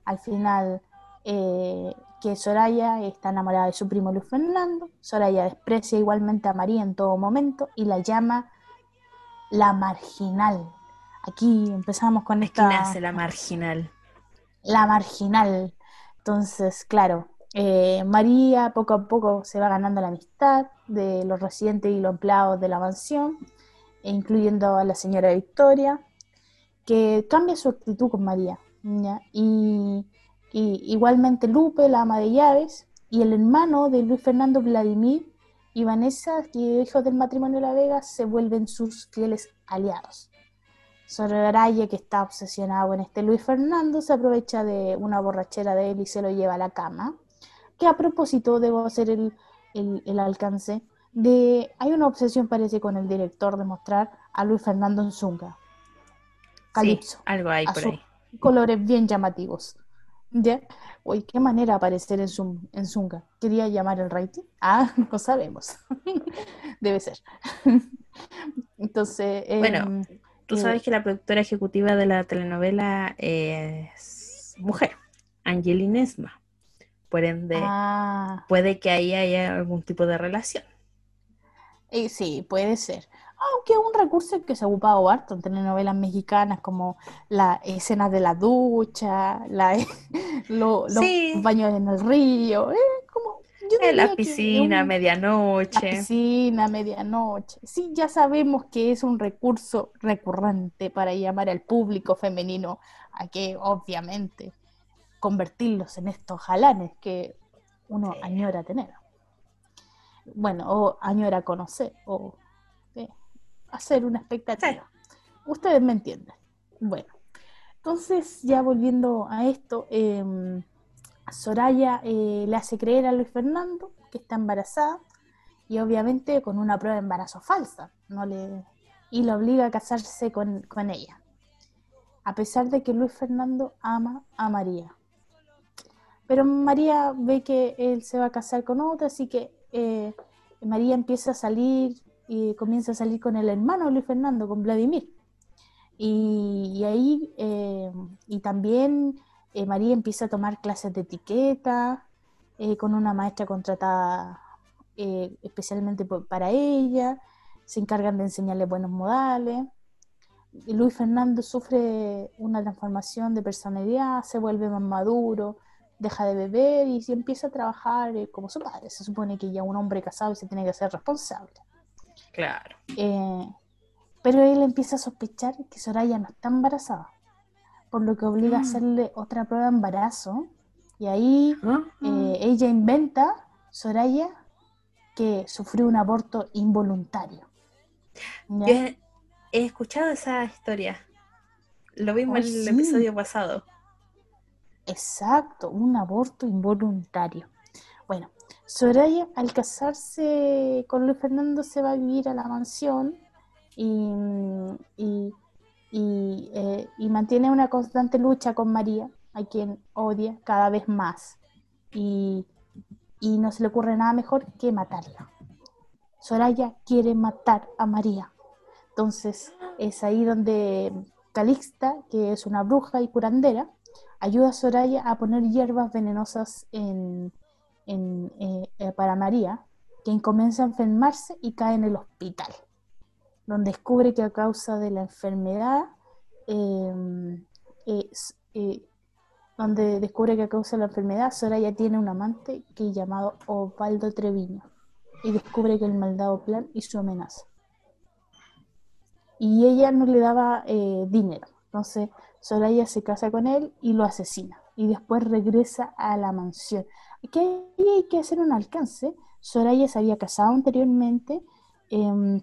B: Al final, eh, que Soraya está enamorada de su primo Luis Fernando, Soraya desprecia igualmente a María en todo momento y la llama la marginal, Aquí empezamos con esta...
A: ¿Quién hace la marginal?
B: La marginal. Entonces, claro, eh, María poco a poco se va ganando la amistad de los residentes y los empleados de la mansión, incluyendo a la señora Victoria, que cambia su actitud con María. Y, igualmente Lupe, la ama de llaves, y el hermano de Luis Fernando Vladimir y Vanessa, que hijos del matrimonio de la Vega, se vuelven sus fieles aliados. Soraya, que está obsesionado en este Luis Fernando, se aprovecha de una borrachera de él y se lo lleva a la cama. Que a propósito, debo hacer el, alcance de... Hay una obsesión, parece, con el director de mostrar a Luis Fernando en Zunga.
A: Calipso. algo hay por ahí.
B: Colores bien llamativos. ¿Ya? Uy, qué manera aparecer en, en Zunga. ¿Quería llamar el rating? Ah, no sabemos. Debe ser. Entonces.
A: Bueno, em, Tú sabes que la productora ejecutiva de la telenovela es mujer, Angelina Esma. Por ende, ah. puede que ahí haya algún tipo de relación.
B: Eh, sí, puede ser. Aunque es un recurso que se ha ocupado harto en telenovelas mexicanas, como la escena de la ducha, la, los baños en el río. Eh,
A: en la piscina, medianoche.
B: La piscina, medianoche. Sí, ya sabemos que es un recurso recurrente para llamar al público femenino a que, obviamente, convertirlos en estos jalanes que uno añora tener. Bueno, o añora conocer, o eh, hacer una expectativa. Ustedes me entienden. Bueno, entonces, ya volviendo a esto, eh, Soraya eh, le hace creer a Luis Fernando que está embarazada y obviamente con una prueba de embarazo falsa no le, y lo obliga a casarse con, ella, a pesar de que Luis Fernando ama a María. Pero María ve que él se va a casar con otra, así que eh, María empieza a salir y comienza a salir con el hermano de Luis Fernando, con Vladimir. Y, ahí, eh, y también eh, María empieza a tomar clases de etiqueta eh, con una maestra contratada eh, especialmente para ella, se encargan de enseñarle buenos modales. Luis Fernando sufre una transformación de personalidad, se vuelve más maduro, deja de beber y empieza a trabajar como su padre. Se supone que ya un hombre casado se tiene que hacer responsable.
A: Claro.
B: pero él empieza a sospechar que Soraya no está embarazada por lo que obliga a mm. hacerle otra prueba de embarazo. Y ahí ah. eh, ella inventa, Soraya, que sufrió un aborto involuntario.
A: he, escuchado esa historia. Lo vimos en el episodio pasado.
B: Exacto, un aborto involuntario. Bueno, Soraya al casarse con Luis Fernando se va a vivir a la mansión y eh, y, mantiene una constante lucha con María, a quien odia cada vez más. Y, no se le ocurre nada mejor que matarla. Soraya quiere matar a María. Entonces es ahí donde Calixta, que es una bruja y curandera, ayuda a Soraya a poner hierbas venenosas en, eh, eh, para María, quien comienza a enfermarse y cae en el hospital donde descubre que a causa de la enfermedad, em, eh, donde descubre que a causa de la enfermedad Soraya tiene un amante que es llamado Osvaldo Treviño y descubre que el maldado plan y su amenaza. y ella no le daba eh, dinero. Entonces Soraya se casa con él y lo asesina y después regresa a la mansión. Aquí hay que hacer un alcance. Soraya se había casado anteriormente em,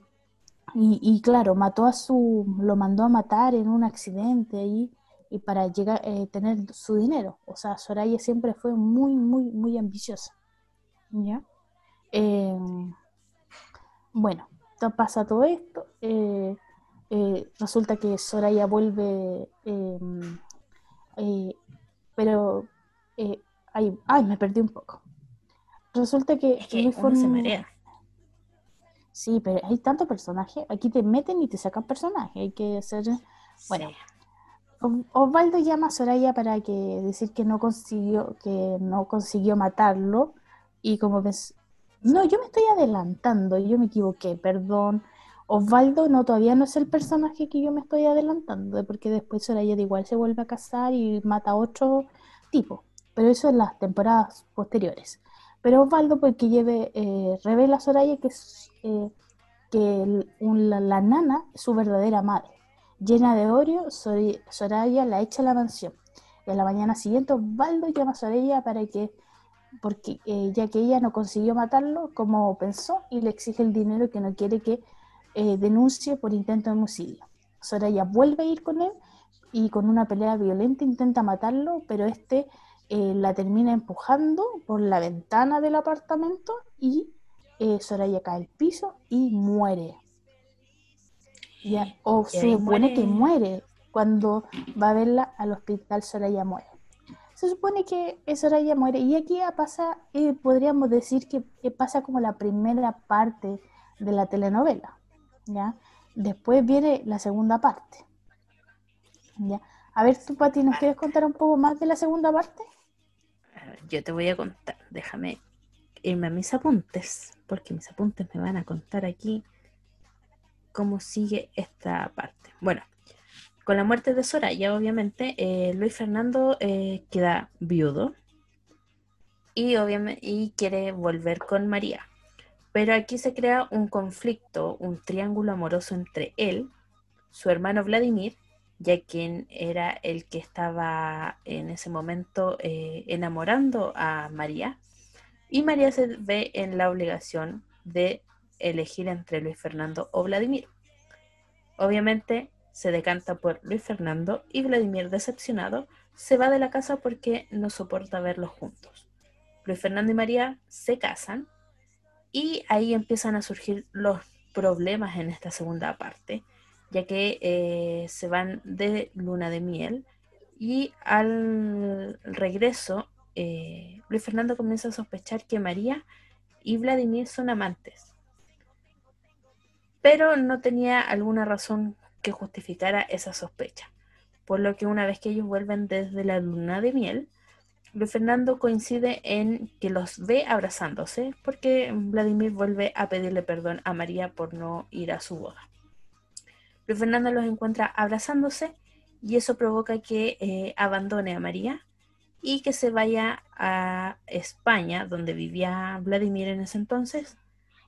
B: y, claro, mató a su, lo mandó a matar en un accidente ahí y para llegar eh, tener su dinero. O sea, Soraya siempre fue muy, muy, muy ambiciosa. ¿Ya? Em, bueno, pasa todo esto. Eh, eh, resulta que Soraya vuelve, em, pero ay, ay, me perdí un poco. Resulta que,
A: es que se marea.
B: Sí, pero hay tanto personaje. Aquí te meten y te sacan personaje. Hay que hacer. Bueno. Osvaldo llama a Soraya para que decir que no consiguió, que no consiguió matarlo. Y como ves. No, yo me estoy adelantando, yo me equivoqué, perdón. Osvaldo no todavía no es el personaje que yo me estoy adelantando, porque después Soraya de igual se vuelve a casar y mata a otro tipo. Pero eso en las temporadas posteriores. Pero Osvaldo, porque lleve, eh, revela a Soraya que, eh, que la, nana es su verdadera madre. Llena de odio, Soraya la echa a la mansión. Y a la mañana siguiente, Osvaldo llama a Soraya para que, porque eh, ya que ella no consiguió matarlo como pensó, y le exige el dinero que no quiere que denuncie por intento de homicidio. Soraya vuelve a ir con él y con una pelea violenta intenta matarlo, pero este eh, la termina empujando por la ventana del apartamento y eh, Soraya cae al piso y muere. o se supone que muere. Cuando va a verla al hospital, Soraya muere. Se supone que Soraya muere. Y aquí pasa, eh, podríamos decir que, pasa como la primera parte de la telenovela. ¿ya? Después viene la segunda parte. ¿ya? A ver, tú, Pati, ¿nos quieres contar un poco más de la segunda parte?
A: yo te voy a contar, déjame irme a mis apuntes, porque mis apuntes me van a contar aquí cómo sigue esta parte. Bueno, con la muerte de Soraya, obviamente, eh, Luis Fernando eh, queda viudo y, obviamente, y quiere volver con María. Pero aquí se crea un conflicto, un triángulo amoroso entre él, su hermano Vladimir ya quien era el que estaba en ese momento eh, enamorando a María. Y María se ve en la obligación de elegir entre Luis Fernando o Vladimir. Obviamente se decanta por Luis Fernando y Vladimir, decepcionado, se va de la casa porque no soporta verlos juntos. Luis Fernando y María se casan y ahí empiezan a surgir los problemas en esta segunda parte, ya que eh, se van de luna de miel y al regreso eh, Luis Fernando comienza a sospechar que María y Vladimir son amantes, pero no tenía alguna razón que justificara esa sospecha, por lo que una vez que ellos vuelven desde la luna de miel, Luis Fernando coincide en que los ve abrazándose porque Vladimir vuelve a pedirle perdón a María por no ir a su boda. Luis Fernando los encuentra abrazándose y eso provoca que eh, abandone a María y que se vaya a España, donde vivía Vladimir en ese entonces.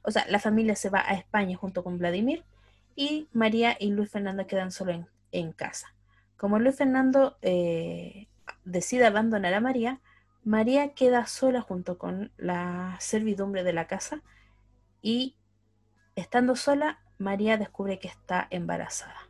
A: O sea, la familia se va a España junto con Vladimir y María y Luis Fernando quedan solo en, casa. Como Luis Fernando eh, decide abandonar a María, María queda sola junto con la servidumbre de la casa y estando sola María descubre que está embarazada.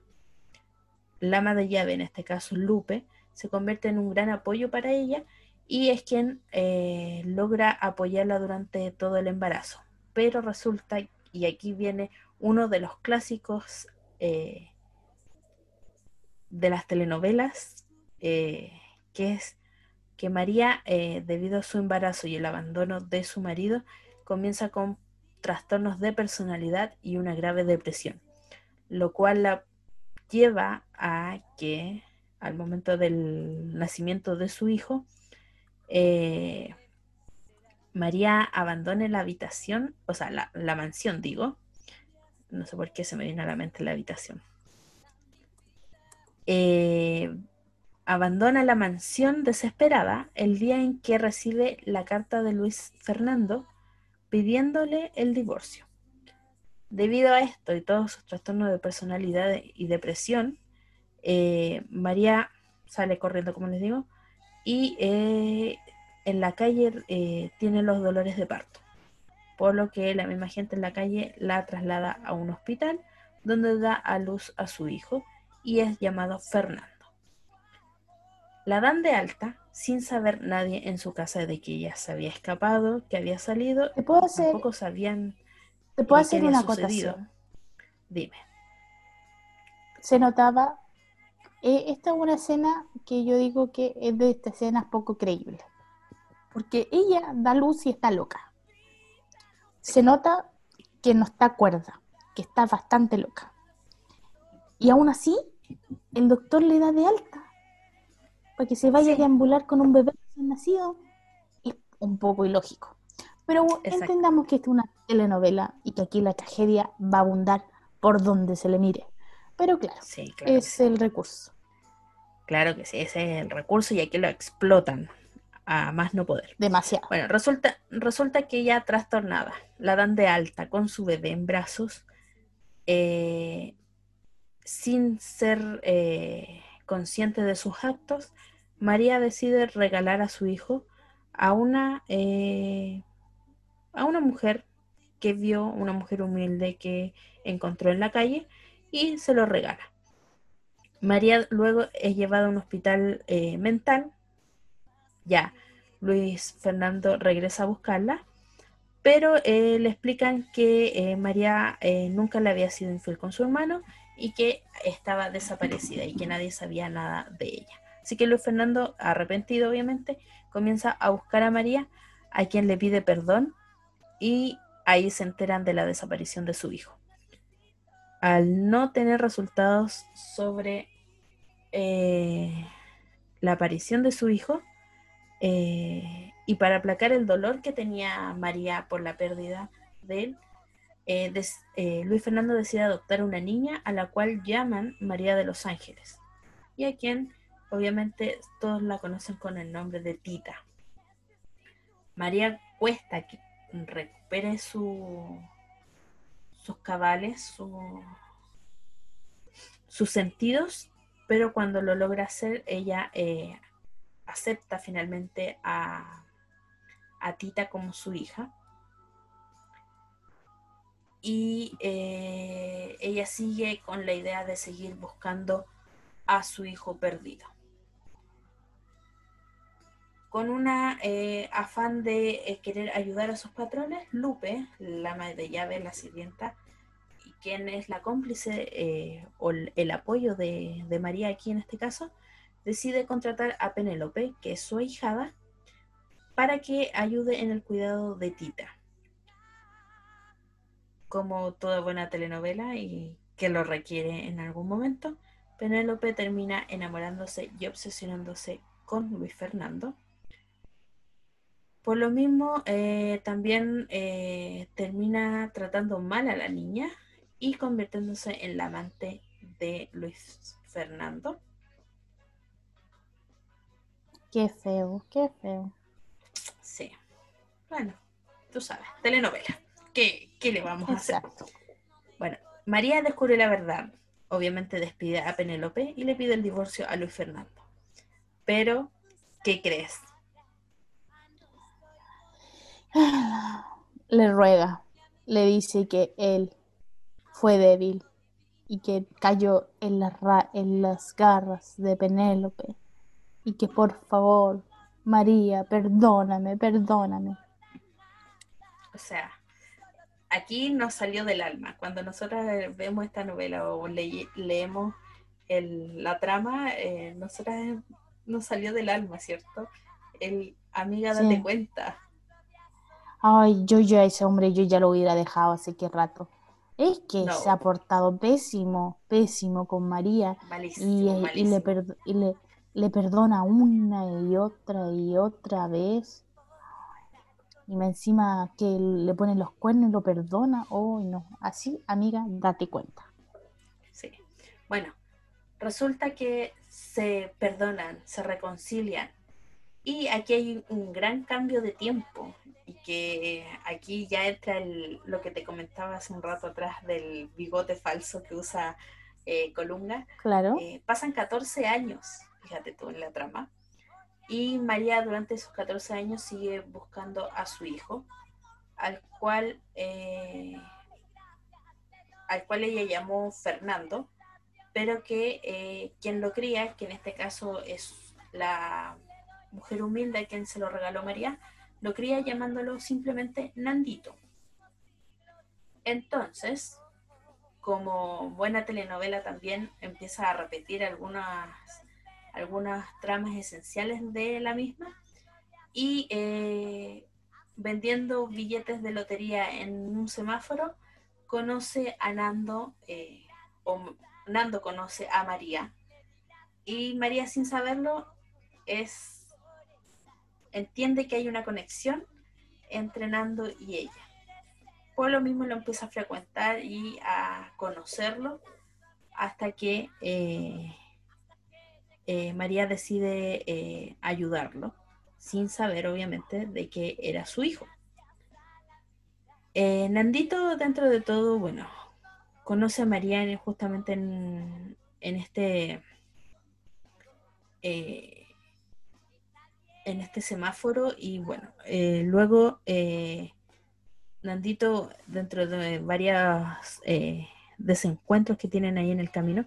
A: La ama de llave, en este caso Lupe, se convierte en un gran apoyo para ella y es quien eh, logra apoyarla durante todo el embarazo. Pero resulta, y aquí viene uno de los clásicos eh, de las telenovelas, eh, que es que María, debido a su embarazo y el abandono de su marido, comienza con trastornos de personalidad y una grave depresión, lo cual la lleva a que al momento del nacimiento de su hijo, eh, María abandone la habitación, o sea, la, mansión, digo. No sé por qué se me viene a la mente la habitación. Eh, abandona la mansión desesperada el día en que recibe la carta de Luis Fernando pidiéndole el divorcio. Debido a esto y todos sus trastornos de personalidad y depresión, eh, María sale corriendo, como les digo, y eh, en la calle eh, tiene los dolores de parto, por lo que la misma gente en la calle la traslada a un hospital donde da a luz a su hijo y es llamado Fernando. La dan de alta sin saber nadie en su casa de que ella se había escapado, que había salido,
B: ¿Te puedo hacer,
A: tampoco sabían
B: ¿te puedo hacer una
A: sucedido.
B: acotación?
A: Dime.
B: Se notaba, eh, esta es una escena que yo digo que es de estas escenas poco creíbles, porque ella da luz y está loca. Se nota que no está cuerda, que está bastante loca. Y aún así, el doctor le da de alta para que se vaya a deambular con un bebé recién nacido. Es un poco ilógico. Pero
A: Exacto.
B: entendamos que esta es una telenovela y que aquí la tragedia va a abundar por donde se le mire. Pero claro,
A: Sí, claro. que
B: es
A: sí.
B: el recurso.
A: Claro que sí, ese es el recurso y aquí lo explotan a más no poder.
B: Demasiado.
A: Bueno, resulta, resulta que ella trastornada, la dan de alta con su bebé en brazos, eh, sin ser eh, consciente de sus actos, María decide regalar a su hijo a una, eh, a una mujer que vio, una mujer humilde que encontró en la calle y se lo regala. María luego es llevada a un hospital eh, mental. Ya, Luis Fernando regresa a buscarla, pero eh, le explican que María nunca le había sido infiel con su hermano y que estaba desaparecida y que nadie sabía nada de ella. Así que Luis Fernando, arrepentido obviamente, comienza a buscar a María, a quien le pide perdón y ahí se enteran de la desaparición de su hijo. Al no tener resultados sobre eh, la aparición de su hijo, eh, y para aplacar el dolor que tenía María por la pérdida de él, eh, eh, Luis Fernando decide adoptar una niña a la cual llaman María de los Ángeles y a quien obviamente todos la conocen con el nombre de Tita. María cuesta que recupere su, sus cabales, su- sus sentidos, pero cuando lo logra hacer, ella eh, acepta finalmente a, a Tita como su hija. Y eh, ella sigue con la idea de seguir buscando a su hijo perdido. Con una eh, afán de eh, querer ayudar a sus patrones, Lupe, la ama de llave, la sirvienta, quien es la cómplice o el, el apoyo de, de María aquí en este caso, decide contratar a Penélope, que es su ahijada, para que ayude en el cuidado de Tita. Como toda buena telenovela y que lo requiere en algún momento, Penélope termina enamorándose y obsesionándose con Luis Fernando. Por lo mismo, eh, también eh, termina tratando mal a la niña y convirtiéndose en la amante de Luis Fernando.
B: Qué feo, qué feo.
A: Sí. Bueno, tú sabes, telenovela. ¿Qué, qué le vamos a hacer? Bueno, María descubre la verdad. Obviamente despide a Penélope y le pide el divorcio a Luis Fernando. Pero, ¿qué crees?
B: Le ruega, le dice que él fue débil y que cayó en ra- en las garras de Penélope y que por favor, María, perdóname, perdóname.
A: O sea, aquí nos salió del alma. Cuando nosotras eh, vemos esta novela o le- leemos el- la trama, eh, nosotras eh, nos salió del alma, ¿cierto? El amiga, date
B: Sí.
A: cuenta.
B: Ay, yo ya ese hombre, yo ya lo hubiera dejado hace que rato. Es que
A: No.
B: se ha portado pésimo, pésimo con María y,
A: Malísimo,
B: y le,
A: malísimo.
B: per- y le, le perdona una y otra y otra vez. Y me encima que le ponen los cuernos y lo perdona. Oh, no. Así, amiga, date cuenta.
A: Sí. Bueno, resulta que se perdonan, se reconcilian. Y aquí hay un gran cambio de tiempo. y que aquí ya entra el, lo que te comentaba hace un rato atrás del bigote falso que usa eh, Colunga.
B: Claro.
A: Eh, pasan 14 años, fíjate tú en la trama, y María durante esos 14 años sigue buscando a su hijo, al cual, eh, al cual ella llamó Fernando, pero que eh, quien lo cría, que en este caso es la mujer humilde a quien se lo regaló María, lo cría llamándolo simplemente Nandito. Entonces, como buena telenovela también empieza a repetir algunas, algunas tramas esenciales de la misma y eh, vendiendo billetes de lotería en un semáforo, conoce a Nando, eh, o Nando conoce a María, y María sin saberlo es entiende que hay una conexión entre Nando y ella. Por lo mismo lo empieza a frecuentar y a conocerlo hasta que eh, eh, María decide eh, ayudarlo, sin saber obviamente de que era su hijo. Nandito, dentro de todo, bueno, conoce a María justamente en, este en este semáforo y bueno, eh, luego eh, Nandito, dentro de varios eh, desencuentros que tienen ahí en el camino,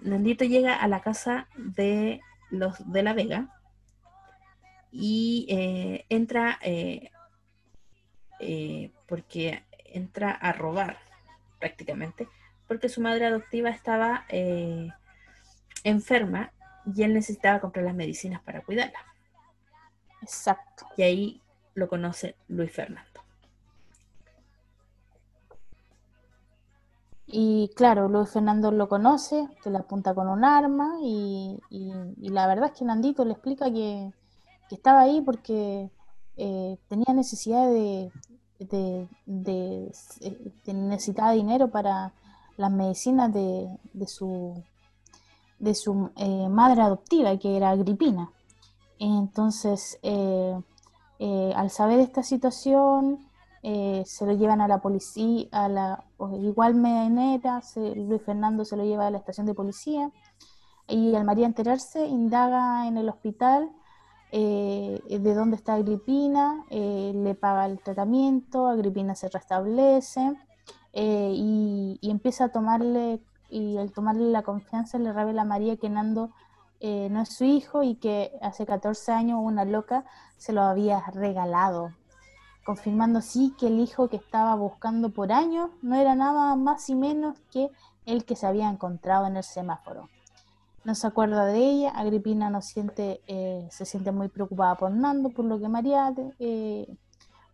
A: Nandito llega a la casa de los de la Vega y entra porque entra a robar prácticamente porque su madre adoptiva estaba enferma y él necesitaba comprar las medicinas para cuidarla.
B: Exacto.
A: Y ahí lo conoce Luis Fernando.
B: Y claro, Luis Fernando lo conoce, que le apunta con un arma y, la verdad es que Nandito le explica que, estaba ahí porque eh, tenía necesidad de, de, de, necesitaba dinero para las medicinas de, su, de su eh, madre adoptiva, que era Agripina. Entonces, eh, eh, al saber esta situación, se lo llevan a la policía, a la igual manera, Luis Fernando se lo lleva a la estación de policía y al María enterarse, indaga en el hospital de dónde está Agripina, le paga el tratamiento, Agripina se restablece y, y, empieza a tomarle y al tomarle la confianza le revela a María que Nando eh, no es su hijo y que hace 14 años una loca se lo había regalado, confirmando así que el hijo que estaba buscando por años no era nada más y menos que el que se había encontrado en el semáforo. No se acuerda de ella, Agripina siente, eh, se siente muy preocupada por Nando, por lo que María, eh,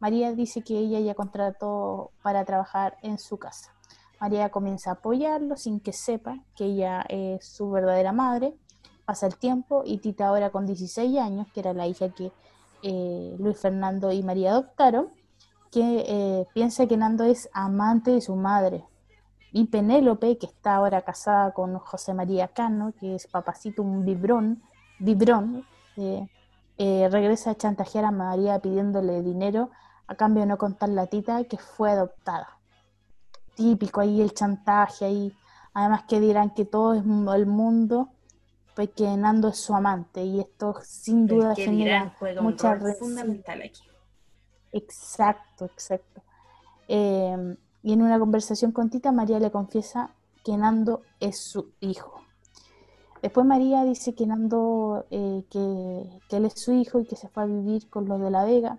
B: María dice que ella ya contrató para trabajar en su casa. María comienza a apoyarlo sin que sepa que ella es su verdadera madre. Pasa el tiempo y Tita ahora con 16 años, que era la hija que eh, Luis Fernando y María adoptaron, que eh, piensa que Nando es amante de su madre. Y Penélope, que está ahora casada con José María Cano, que es papacito, un vibrón, vibrón eh, regresa a chantajear a María pidiéndole dinero a cambio de no contar la tita que fue adoptada típico ahí el chantaje ahí. Además que dirán que todo es el mundo, pues que Nando es su amante y esto sin duda genera mucha
A: fundamental aquí.
B: Exacto, exacto. Em, y en una conversación con Tita, María le confiesa que Nando es su hijo. Después María dice que Nando, eh, que, que, él es su hijo y que se fue a vivir con los de la Vega.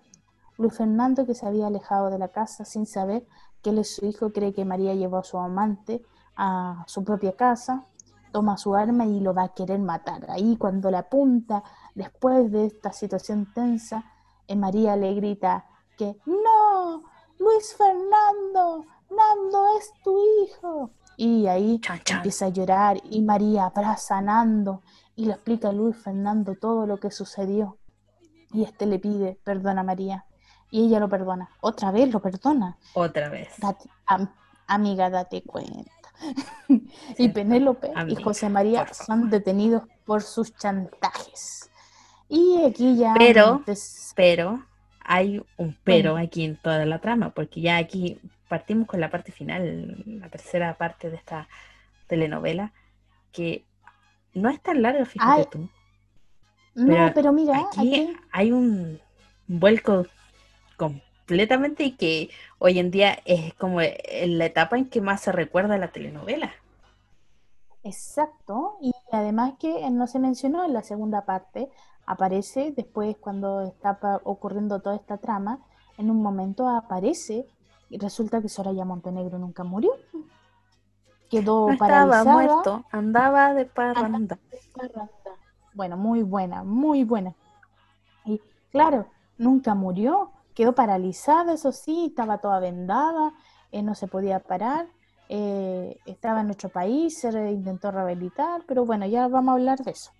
B: Luis Fernando, que se había alejado de la casa sin saber, que él es su hijo, cree que María llevó a su amante a su propia casa, toma su arma y lo va a querer matar. Ahí cuando la apunta, después de esta situación tensa, eh, María le grita que no, Luis Fernando, Nando es tu hijo. Y ahí empieza a llorar y María abraza a Nando y le explica a Luis Fernando todo lo que sucedió. Y este le pide perdón a María. Y ella lo perdona. Otra vez lo perdona.
A: Otra vez.
B: amiga, date cuenta. Y Penélope y José María son detenidos por sus chantajes. Y aquí ya...
A: Pero, pero, hay un pero aquí en toda la trama, porque ya aquí partimos con la parte final, la tercera parte de esta telenovela, que no es tan larga, fíjate tú.
B: No, pero, mira,
A: aquí, hay un vuelco completamente y que hoy en día es como la etapa en que más se recuerda la telenovela.
B: Exacto, y además que no se mencionó en la segunda parte, aparece después cuando está ocurriendo toda esta trama, en un momento aparece y resulta que Soraya Montenegro nunca murió. Quedó
A: estaba muerto, andaba de parranda.
B: Bueno, muy buena, muy buena. Y claro, nunca murió, quedó paralizada, eso sí, estaba toda vendada, eh, no se podía parar, eh, estaba en nuestro país, se intentó rehabilitar, pero bueno, ya vamos a hablar de eso.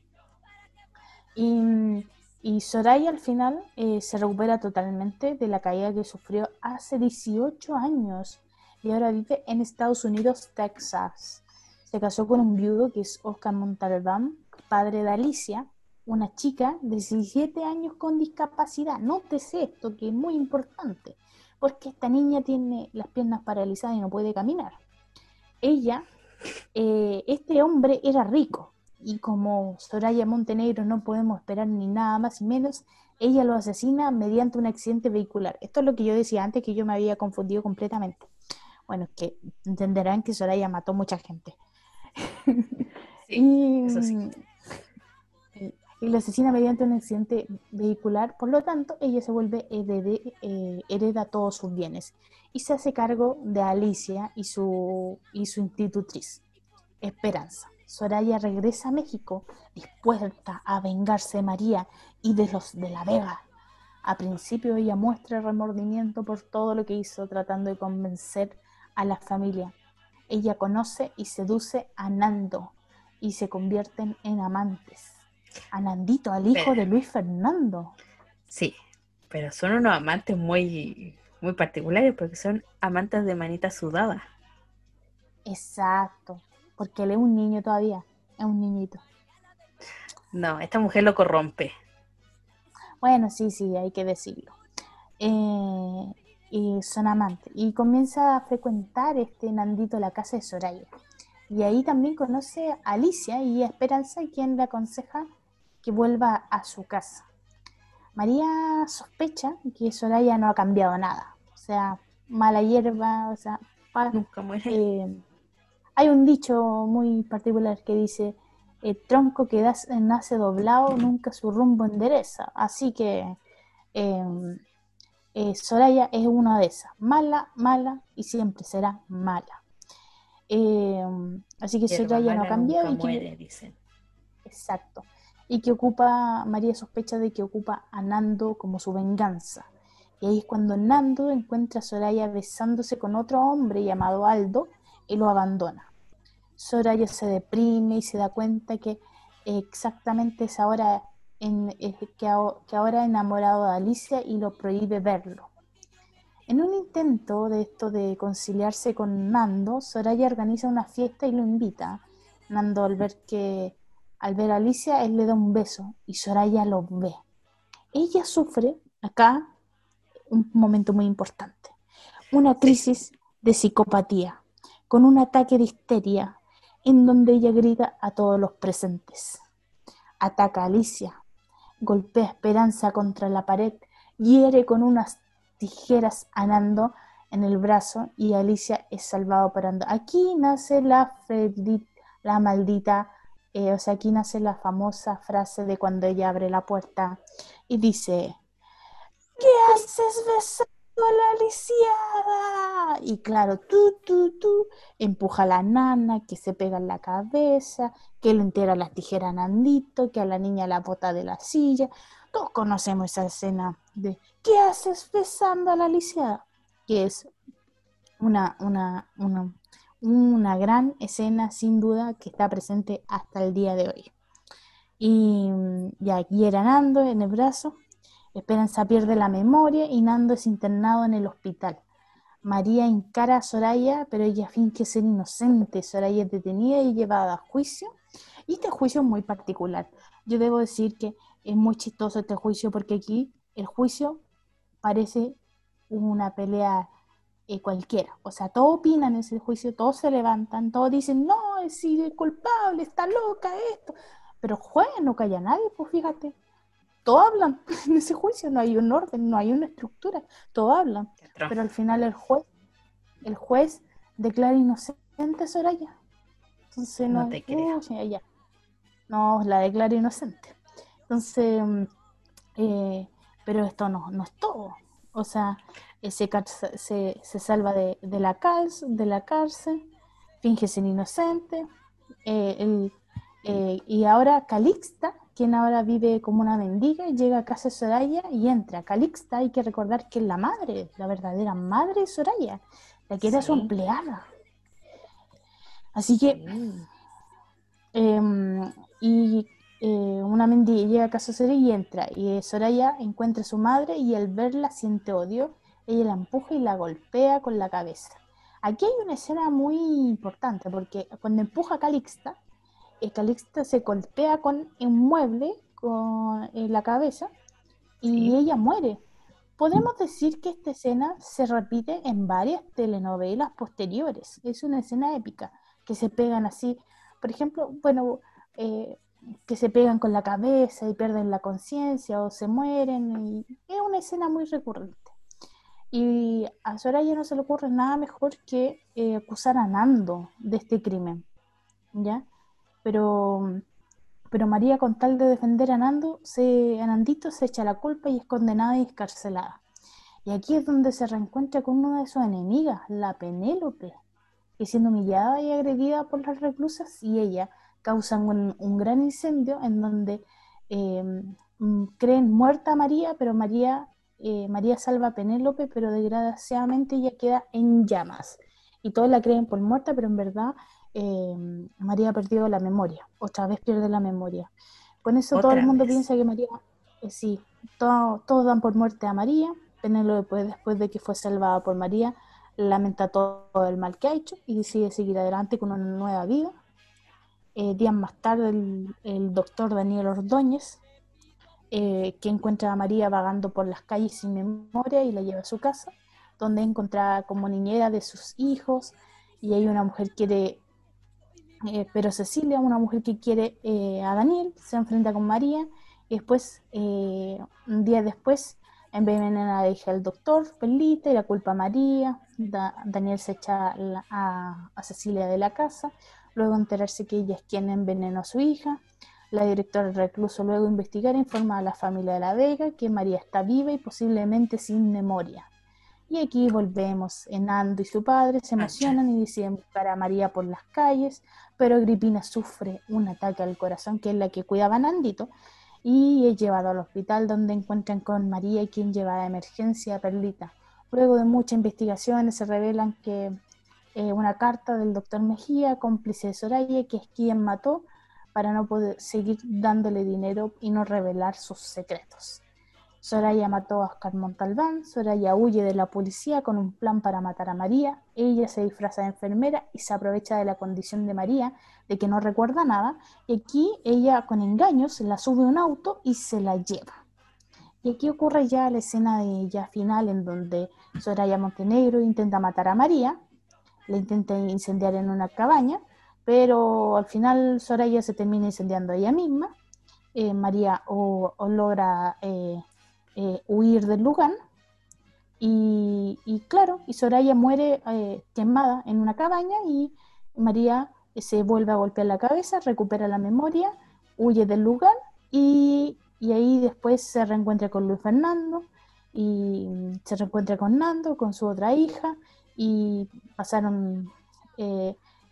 B: Y, Soraya al final eh, se recupera totalmente de la caída que sufrió hace 18 años y ahora vive en Estados Unidos, Texas. Se casó con un viudo que es Oscar Montalbán, padre de Alicia, una chica de 17 años con discapacidad. Nótese esto, que es muy importante, porque esta niña tiene las piernas paralizadas y no puede caminar. Ella, eh, este hombre era rico, y como Soraya Montenegro no podemos esperar ni nada más y menos, ella lo asesina mediante un accidente vehicular. Esto es lo que yo decía antes, que yo me había confundido completamente. Bueno, que entenderán que Soraya mató mucha gente. y, eso sí. Y lo asesina mediante un accidente vehicular, por lo tanto, ella se vuelve eh, hereda todos sus bienes y se hace cargo de Alicia y su, y su institutriz, Esperanza. Soraya regresa a México dispuesta a vengarse de María y de los de la Vega. A principio ella muestra remordimiento por todo lo que hizo tratando de convencer a la familia. Ella conoce y seduce a Nando y se convierten en amantes. A Nandito, al hijo de Luis Fernando.
A: Sí, pero son unos amantes muy, muy particulares porque son amantes de manita sudada.
B: Exacto porque él es un niño todavía, es un niñito.
A: No, esta mujer lo corrompe.
B: Bueno, sí, sí, hay que decirlo. Eh, y son amantes. Y comienza a frecuentar este Nandito la casa de Soraya. Y ahí también conoce a Alicia y a Esperanza, quien le aconseja que vuelva a su casa. María sospecha que Soraya no ha cambiado nada. O sea, mala hierba, o sea,
A: nunca muere.
B: Eh, hay un dicho muy particular que dice, el tronco que nace doblado nunca su rumbo endereza. Así que em, eh, Soraya es una de esas, mala, mala y siempre será mala. Em, así que Soraya no ha cambiado. Y Exacto. Y que ocupa, María sospecha de que ocupa a Nando como su venganza. Y ahí es cuando Nando encuentra a Soraya besándose con otro hombre llamado Aldo y lo abandona. Soraya se deprime y se da cuenta que exactamente es ahora en, que, ahora ha enamorado de Alicia y lo prohíbe verlo. En un intento de esto de conciliarse con Nando, Soraya organiza una fiesta y lo invita. Nando al ver que al ver a Alicia, él le da un beso y Soraya lo ve. Ella sufre acá un momento muy importante, una crisis de psicopatía, con un ataque de histeria en donde ella grita a todos los presentes. Ataca a Alicia, golpea a Esperanza contra la pared, hiere con unas tijeras a Nando en el brazo y Alicia es salvado por Ando. Aquí nace la, la maldita, eh, o sea, aquí nace la famosa frase de cuando ella abre la puerta y dice, ¿qué haces besando? la lisiada. Y claro, tú, tú, tú, empuja a la nana, que se pega en la cabeza, que le entera las tijeras a Nandito, que a la niña la bota de la silla. Todos conocemos esa escena de ¿qué haces besando a la lisiada? Que es una, una, una, una gran escena, sin duda, que está presente hasta el día de hoy. Y, y aquí era Nando en el brazo, Esperanza pierde la memoria y Nando es internado en el hospital. María encara a Soraya, pero ella finge ser inocente. Soraya es detenida y llevada a juicio. Y este juicio es muy particular. Yo debo decir que es muy chistoso este juicio porque aquí el juicio parece una pelea eh, cualquiera. O sea, todos opinan en ese juicio, todos se levantan, todos dicen, no, es culpable, está loca esto. Pero juez no calla nadie, pues fíjate. Todos hablan en ese juicio, no hay un orden, no hay una estructura, todos hablan. Pero al final el juez, el juez declara inocente a Soraya. Entonces no, te creo. No, la declara inocente. Entonces, mm, eh, pero esto no, no es todo. O sea, eh, se, se, salva de, la cárcel, de la cárcel, finge ser inocente. Eh, y ahora Calixta, quien ahora vive como una mendiga, llega a casa de Soraya y entra. Calixta, hay que recordar que es la madre, la verdadera madre de Soraya, la que era su empleada. Así que, em, y eh, una mendiga llega a casa de Soraya y entra. Y Soraya encuentra a su madre y al verla siente odio. Ella la empuja y la golpea con la cabeza. Aquí hay una escena muy importante porque cuando empuja a Calixta, eh, Calixta se golpea con un mueble con la cabeza y ella muere. Podemos decir que esta escena se repite en varias telenovelas posteriores. Es una escena épica que se pegan así. Por ejemplo, bueno, eh, que se pegan con la cabeza y pierden la conciencia o se mueren. es una escena muy recurrente. Y a Soraya no se le ocurre nada mejor que eh, acusar a Nando de este crimen. ¿Ya? Pero, pero María, con tal de defender a Nando, se, a Nandito se echa la culpa y es condenada y escarcelada. Y aquí es donde se reencuentra con una de sus enemigas, la Penélope, que siendo humillada y agredida por las reclusas y ella, causan un, gran incendio en donde eh, mm, creen muerta a María, pero María, eh, María salva a Penélope, pero desgraciadamente ella queda en llamas. Y todos la creen por muerta, pero en verdad eh, María ha perdido la memoria, otra vez pierde la memoria. Con eso todo el mundo piensa que María, sí, todos dan por muerte a María, Penélope después de que fue salvada por María, lamenta todo el mal que ha hecho y decide seguir adelante con una nueva vida eh, días más tarde, el, doctor Daniel Ordóñez, eh, que encuentra a María vagando por las calles sin memoria y la lleva a su casa, donde encuentra como niñera de sus hijos y hay una mujer que quiere, eh, pero Cecilia, una mujer que quiere a Daniel, se enfrenta con María y después, un día después, envenena a la hija del doctor, Pelita, y la culpa a María, Daniel se echa a, a Cecilia de la casa, luego enterarse que ella es quien envenenó a su hija. La directora del recluso luego investigar informa a la familia de la Vega que María está viva y posiblemente sin memoria. Y aquí volvemos. Enando y su padre se emocionan y deciden buscar a María por las calles, pero Agripina sufre un ataque al corazón, que es la que cuidaba a Nandito, y es llevado al hospital donde encuentran con María y quien lleva a emergencia a Perlita. Luego de muchas investigaciones se revelan que eh, una carta del doctor Mejía, cómplice de Soraya, que es quien mató para no poder seguir dándole dinero y no revelar sus secretos. Soraya mató a Oscar Montalbán, Soraya huye de la policía con un plan para matar a María, ella se disfraza de enfermera y se aprovecha de la condición de María, de que no recuerda nada, y aquí ella con engaños la sube a un auto y se la lleva. Y aquí ocurre ya la escena de ella final en donde Soraya Montenegro intenta matar a María, le intenta incendiar en una cabaña, pero al final Soraya se termina incendiando ella misma. Eh, María o, logra eh, eh, huir del lugar. Y, claro, y Soraya muere quemada en una cabaña y María se vuelve a golpear la cabeza, recupera la memoria, huye del lugar y, ahí después se reencuentra con Luis Fernando y se reencuentra con Nando, con su otra hija y pasaron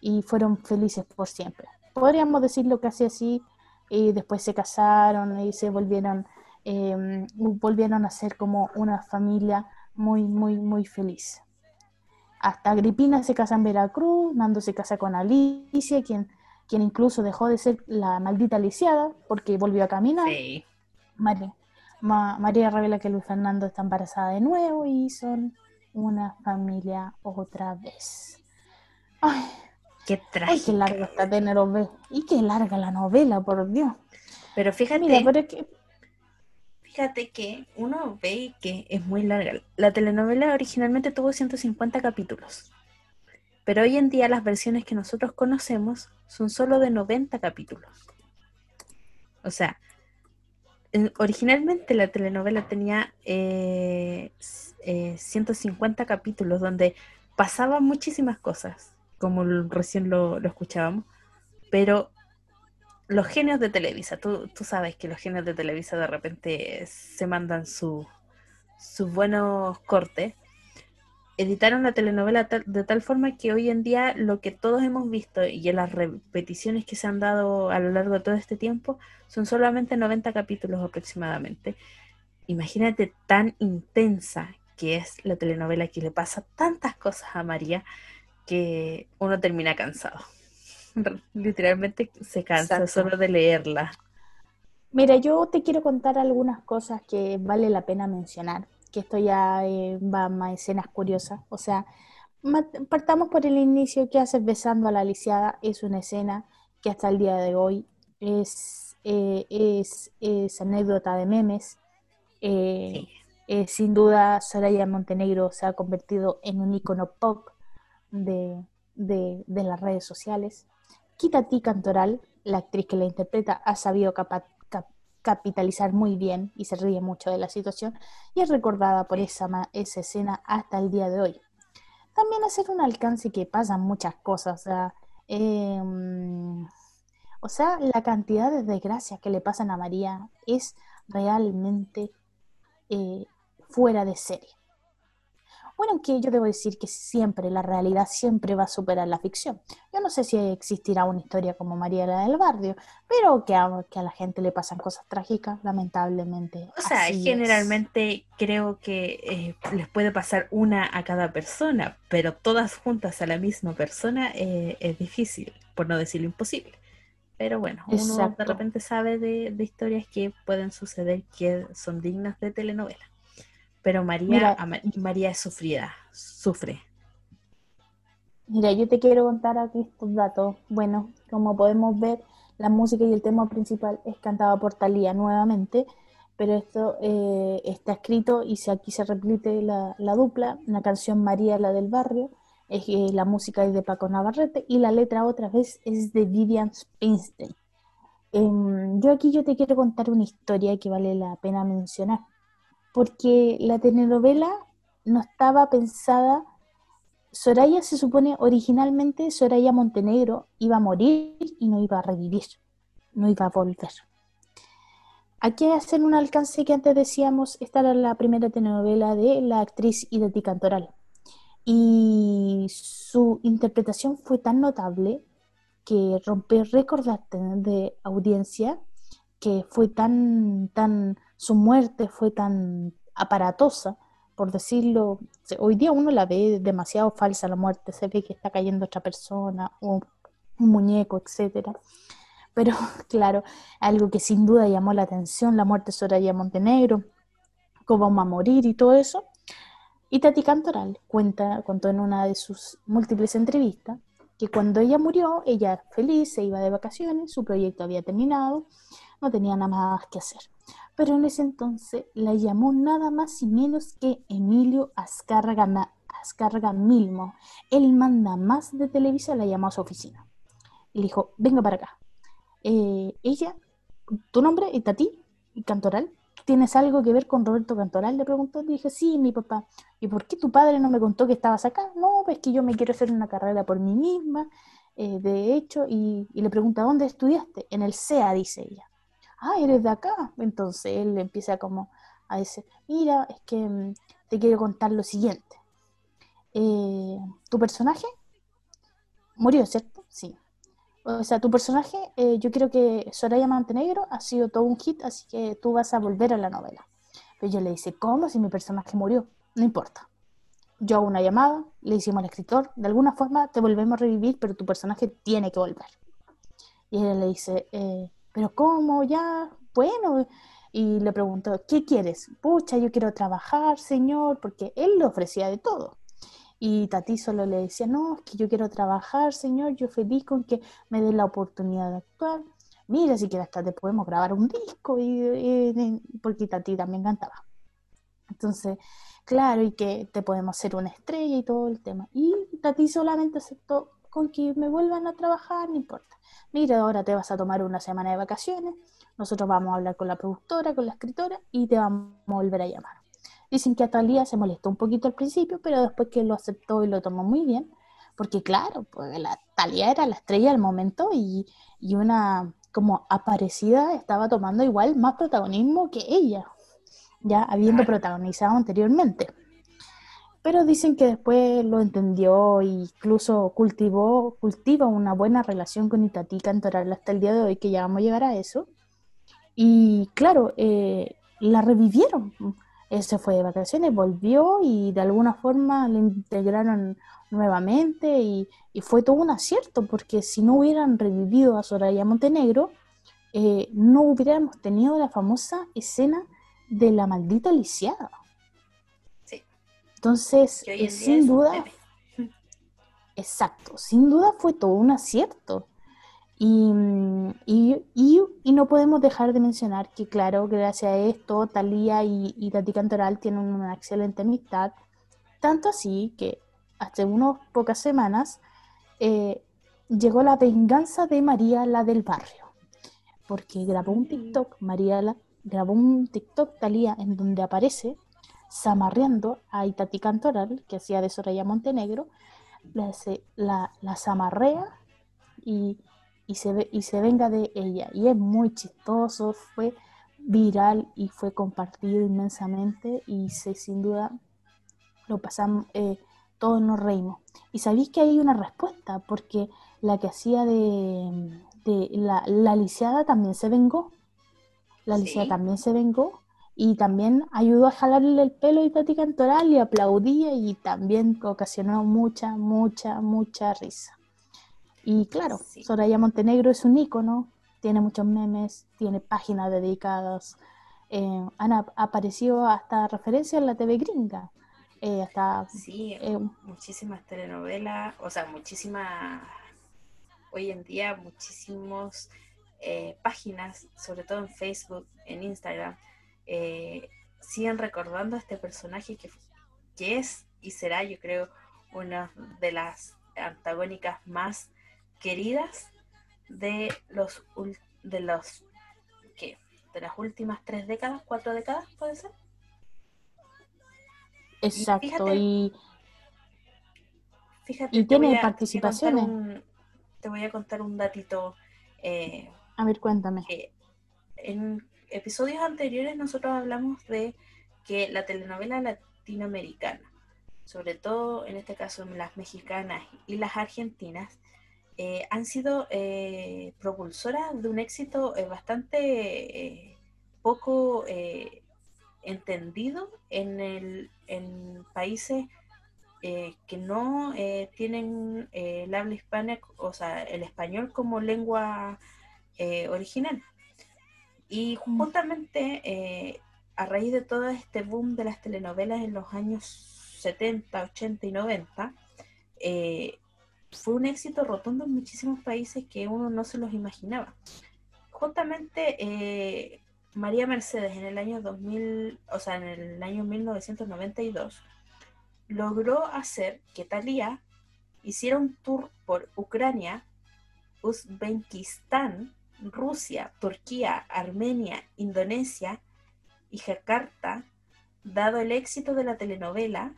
B: y fueron felices por siempre. Podríamos decirlo casi así, y después se casaron y se volvieron, em, volvieron a ser como una familia muy, muy, muy feliz. Hasta Agripina se casa en Veracruz, Nando se casa con Alicia, quien, quien incluso dejó de ser la maldita lisiada porque volvió a caminar. María, María revela que Luis Fernando está embarazada de nuevo y son una familia otra vez. Ay,
A: qué trágico. Ay,
B: qué larga esta telenovela. Y qué larga la novela, por Dios.
A: Pero fíjate. Mira, pero
B: que...
A: fíjate que uno ve que es muy larga. La telenovela originalmente tuvo 150 capítulos, pero hoy en día las versiones que nosotros conocemos son solo de 90 capítulos. O sea, originalmente la telenovela tenía 150 eh, eh, capítulos donde pasaban muchísimas cosas, como recién lo, escuchábamos, pero los genios de Televisa, tú, sabes que los genios de Televisa de repente se mandan sus buenos cortes, editaron la telenovela de tal forma que hoy en día lo que todos hemos visto y en las repeticiones que se han dado a lo largo de todo este tiempo son solamente 90 capítulos aproximadamente. Imagínate tan intensa que es la telenovela que le pasa tantas cosas a María que uno termina cansado. Literalmente se cansa solo de leerla.
B: Mira, yo te quiero contar algunas cosas que vale la pena mencionar que esto ya eh, va más escenas curiosas. O sea, partamos por el inicio, ¿qué haces besando a la lisiada? Es una escena que hasta el día de hoy es, eh, es, anécdota de memes. Eh, sin duda, Soraya Montenegro se ha convertido en un icono pop de, de, de las redes sociales. Kitati Cantoral, la actriz que la interpreta, ha sabido capitalizar muy bien y se ríe mucho de la situación y es recordada por esa, esa escena hasta el día de hoy. También hacer un alcance que pasan muchas cosas, o sea, em, la cantidad de desgracias que le pasan a María es realmente eh, fuera de serie. Bueno, aunque yo debo decir que siempre, la realidad siempre va a superar la ficción. Yo no sé si existirá una historia como María la del Barrio, pero que a, que a la gente le pasan cosas trágicas, lamentablemente.
A: O sea, generalmente creo que eh, les puede pasar una a cada persona, pero todas juntas a la misma persona eh, es difícil, por no decirlo imposible. Pero bueno, uno de repente sabe de historias que pueden suceder que son dignas de telenovela. Pero María, María es sufrida, sufre.
B: Mira, yo te quiero contar aquí estos datos. Bueno, como podemos ver, la música y el tema principal es cantado por Talía nuevamente, pero esto eh, está escrito y si aquí se repite la, dupla, la canción María, la del barrio, es, eh, la música es de Paco Navarrete y la letra otra vez es de Vivian Springsteen. Em, yo aquí yo te quiero contar una historia que vale la pena mencionar porque la telenovela no estaba pensada. Soraya se supone originalmente Soraya Montenegro iba a morir y no iba a revivir, no iba a volver. Aquí hacer un alcance que antes decíamos, esta era la primera telenovela de la actriz Ideti Cantoral. Y su interpretación fue tan notable que rompió récord de audiencia, que fue tan, tan su muerte fue tan aparatosa, por decirlo, hoy día uno la ve demasiado falsa la muerte, se ve que está cayendo otra persona o un muñeco, etcétera. Pero claro, algo que sin duda llamó la atención, la muerte de Soraya Montenegro, cómo va a morir y todo eso. Y Tati Cantoral cuenta, contó en una de sus múltiples entrevistas que cuando ella murió, ella feliz, se iba de vacaciones, su proyecto había terminado, no tenía nada más que hacer pero en ese entonces la llamó nada más y menos que Emilio Azcárraga, Milmo. El manda más de Televisa la llamó a su oficina. Le dijo, venga para acá. Eh, ella, tu nombre es Tati Cantoral. ¿Tienes algo que ver con Roberto Cantoral? Le preguntó. Le dije, sí, mi papá. ¿Y por qué tu padre no me contó que estabas acá? No, pues que yo me quiero hacer una carrera por mí misma, eh, de hecho. Y, y le pregunta, ¿dónde estudiaste? En el CEA, dice ella ah, eres de acá. Entonces él empieza como a decir, mira, es que mm, te quiero contar lo siguiente. Eh, tu personaje murió, ¿cierto? Sí. O sea, tu personaje, eh, yo creo que Soraya Montenegro ha sido todo un hit, así que tú vas a volver a la novela. Pero yo le dice, ¿cómo si mi personaje murió? No importa. Yo hago una llamada, le hicimos al escritor, de alguna forma te volvemos a revivir, pero tu personaje tiene que volver. Y él le dice, eh, pero ¿cómo? Ya, bueno. Y le preguntó, ¿qué quieres? Pucha, yo quiero trabajar, señor, porque él le ofrecía de todo. Y Tati solo le decía, no, es que yo quiero trabajar, señor, yo feliz con que me dé la oportunidad de actuar. mira, si quieres hasta te podemos grabar un disco, y, porque Tati también cantaba. Entonces, claro, y que te podemos hacer una estrella y todo el tema. Y Tati solamente aceptó con que me vuelvan a trabajar, no importa. Mira, ahora te vas a tomar una semana de vacaciones, nosotros vamos a hablar con la productora, con la escritora y te vamos a volver a llamar. Dicen que a Talía se molestó un poquito al principio, pero después que lo aceptó y lo tomó muy bien, porque claro, pues la Talía era la estrella del momento y, y una como aparecida estaba tomando igual más protagonismo que ella, ya habiendo protagonizado anteriormente. Pero dicen que después lo entendió e incluso cultivó, cultiva una buena relación con Itatí Cantoral hasta el día de hoy, que ya vamos a llegar a eso. Y claro, eh, la revivieron. Se fue de vacaciones, volvió y de alguna forma la integraron nuevamente y, fue todo un acierto, porque si no hubieran revivido a Soraya Montenegro, eh, no hubiéramos tenido la famosa escena de la maldita lisiada. Entonces, eh, sin duda, exacto, sin duda fue todo un acierto. Y, y, no podemos dejar de mencionar que, claro, gracias a esto, Talía y, y Tati Cantoral tienen una excelente amistad, tanto así que hace unas pocas semanas eh, llegó la venganza de María la del barrio, porque grabó un TikTok, María la, grabó un TikTok Talía en donde aparece zamarreando a Itati Cantoral, que hacía de Soraya Montenegro, la, la, la zamarrea y y se, ve, y se venga de ella. Y es muy chistoso, fue viral y fue compartido inmensamente y se, sin duda lo pasamos, eh, todos nos reímos. Y sabéis que hay una respuesta, porque la que hacía de, de la, la lisiada también se vengó. La lisiada también se vengó y también ayudó a jalarle el pelo a Tati Cantoral y aplaudía y también ocasionó mucha, mucha, mucha risa. Y claro, Soraya Montenegro es un ícono, tiene muchos memes, tiene páginas dedicadas, eh, han aparecido hasta referencias en la TV gringa. Eh, hasta,
A: sí, eh, muchísimas telenovelas, o sea, muchísimas, hoy en día muchísimas páginas, sobre todo en Facebook, en Instagram, siguen recordando a este personaje que, que es y será, yo creo, una de las antagónicas más queridas de los de los ¿qué? de las últimas tres décadas, cuatro décadas, puede ser.
B: Exacto, y, fíjate, y, tiene participaciones.
A: Te voy a contar un datito. Eh,
B: a ver, cuéntame.
A: en episodios anteriores nosotros hablamos de que la telenovela latinoamericana, sobre todo en este caso las mexicanas y las argentinas, eh, han sido eh, propulsoras de un éxito eh, bastante poco entendido en, el, en países que no tienen el habla hispana, o sea, el español como lengua original. Y justamente a raíz de todo este boom de las telenovelas en los años 70, 80 y 90, fue un éxito rotundo en muchísimos países que uno no se los imaginaba. Justamente eh, María Mercedes en el año 2000, o sea, en el año 1992, logró hacer que Thalía hiciera un tour por Ucrania, Uzbekistán, Rusia, Turquía, Armenia, Indonesia y Jakarta, dado el éxito de la telenovela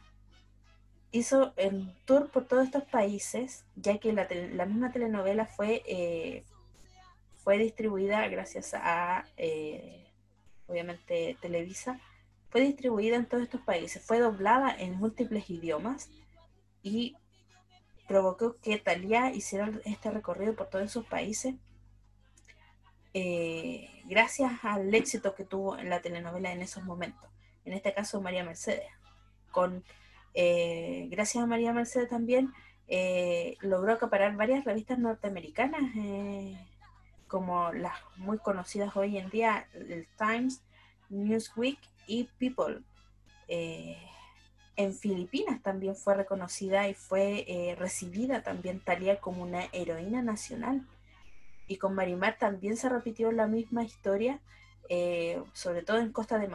A: hizo el tour por todos estos países, ya que la, misma telenovela fue, eh, fue distribuida gracias a, eh, obviamente, Televisa, fue distribuida en todos estos países, fue doblada en múltiples idiomas y provocó que Talía hiciera este recorrido por todos esos países eh, gracias al éxito que tuvo en la telenovela en esos momentos. En este caso, María Mercedes, con eh, gracias a María Mercedes también, eh, logró acaparar varias revistas norteamericanas, como las muy conocidas hoy en día, el Times, Newsweek y People. en Filipinas también fue reconocida y fue recibida también Talia como una heroína nacional. Y con Marimar también se repitió la misma historia, eh, sobre todo en Costa de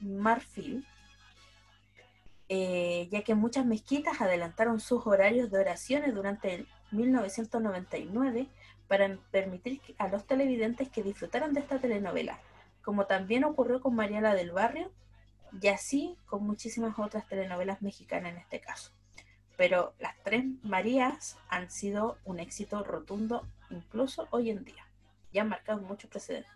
A: Marfil, eh, ya que muchas mezquitas adelantaron sus horarios de oraciones durante el 1999 para permitir a los televidentes que disfrutaran de esta telenovela, como también ocurrió con Mariela del Barrio y así con muchísimas otras telenovelas mexicanas en este caso. Pero las tres Marías han sido un éxito rotundo incluso hoy en día y han marcado mucho precedente.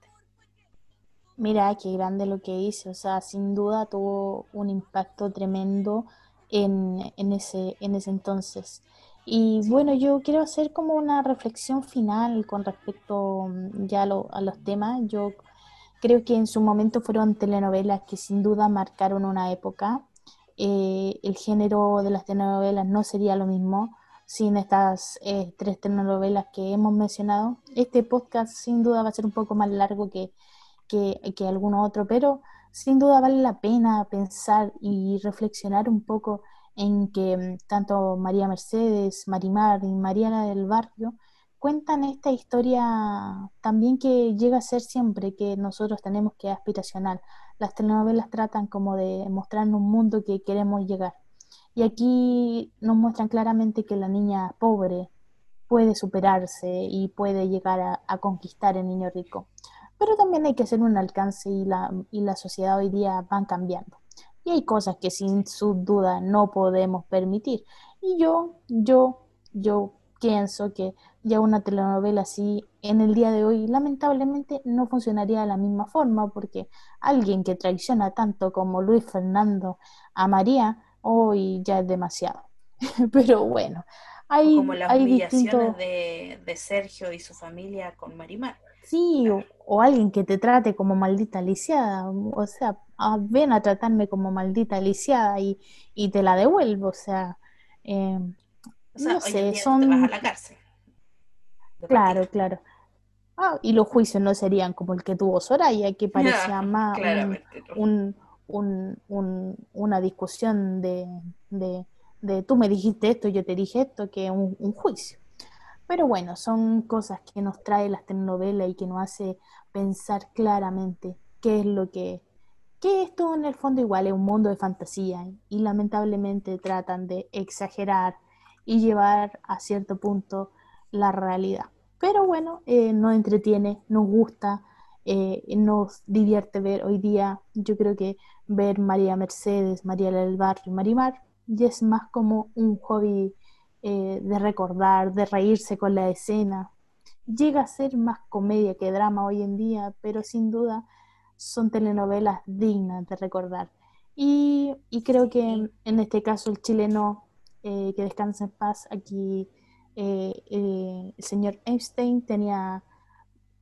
B: Mira, qué grande lo que hizo, o sea, sin duda tuvo un impacto tremendo en, ese, en ese entonces. Y bueno, yo quiero hacer como una reflexión final con respecto mm, ya a los temas. Yo creo que en su momento fueron telenovelas que sin duda marcaron una época. Eh, el género de las telenovelas no sería lo mismo sin estas eh, tres telenovelas que hemos mencionado. Este podcast sin duda va a ser un poco más largo que, que, que alguno otro, pero sin duda vale la pena pensar y reflexionar un poco en que mm, tanto María Mercedes, Marimar y Mariana del Barrio cuentan esta historia también que llega a ser siempre que nosotros tenemos que aspiracional. Las telenovelas tratan como de mostrar un mundo que queremos llegar. Y aquí nos muestran claramente que la niña pobre puede superarse y puede llegar a, conquistar el niño rico. Pero también hay que hacer un alcance y la, y la sociedad hoy día van cambiando. Y hay cosas que sin su duda no podemos permitir. Y yo, yo, yo pienso que ya una telenovela así en el día de hoy lamentablemente no funcionaría de la misma forma porque alguien que traiciona tanto como Luis Fernando a María hoy ya es demasiado. Pero bueno, hay,
A: como las humillaciones de, de, Sergio y su familia con Marimar.
B: Sí, o, alguien que te trate como maldita lisiada, o sea, ah, ven a tratarme como maldita lisiada y, y te la devuelvo, o sea, eh, no sé, son...
A: Te vas a la cárcel.
B: Claro, claro. Ah, y los juicios no serían como el que tuvo Soraya, que parecía más un, una discusión de, de, tú me dijiste esto, yo te dije esto, que un, juicio. Pero bueno, son cosas que nos trae las telenovelas y que nos hace pensar claramente qué es lo que... que esto en el fondo igual es un mundo de fantasía y lamentablemente tratan de exagerar y llevar a cierto punto la realidad. Pero bueno, eh, nos entretiene, nos gusta, eh, nos divierte ver hoy día. Yo creo que ver María Mercedes, María del Barrio y Marimar ya es más como un hobby eh, de recordar, de reírse con la escena. Llega a ser más comedia que drama hoy en día, pero sin duda son telenovelas dignas de recordar. Y, y creo que en este caso el chileno que descansa en paz aquí eh, eh, el señor Einstein tenía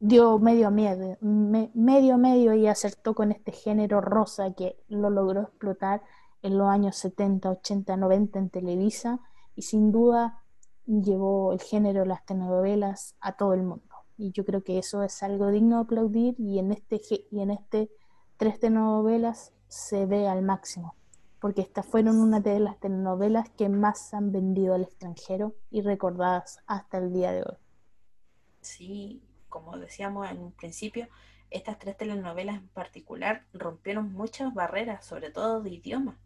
B: dio medio medio, medio medio y acertó con este género rosa que lo logró explotar en los años 70, 80, 90 en Televisa y sin duda llevó el género las telenovelas a todo el mundo. Y yo creo que eso es algo digno de aplaudir y en este y en este tres telenovelas se ve al máximo porque estas fueron una de las telenovelas que más han vendido al extranjero y recordadas hasta el día de hoy.
A: Sí, como decíamos en un principio, estas tres telenovelas en particular rompieron muchas barreras, sobre todo de idioma,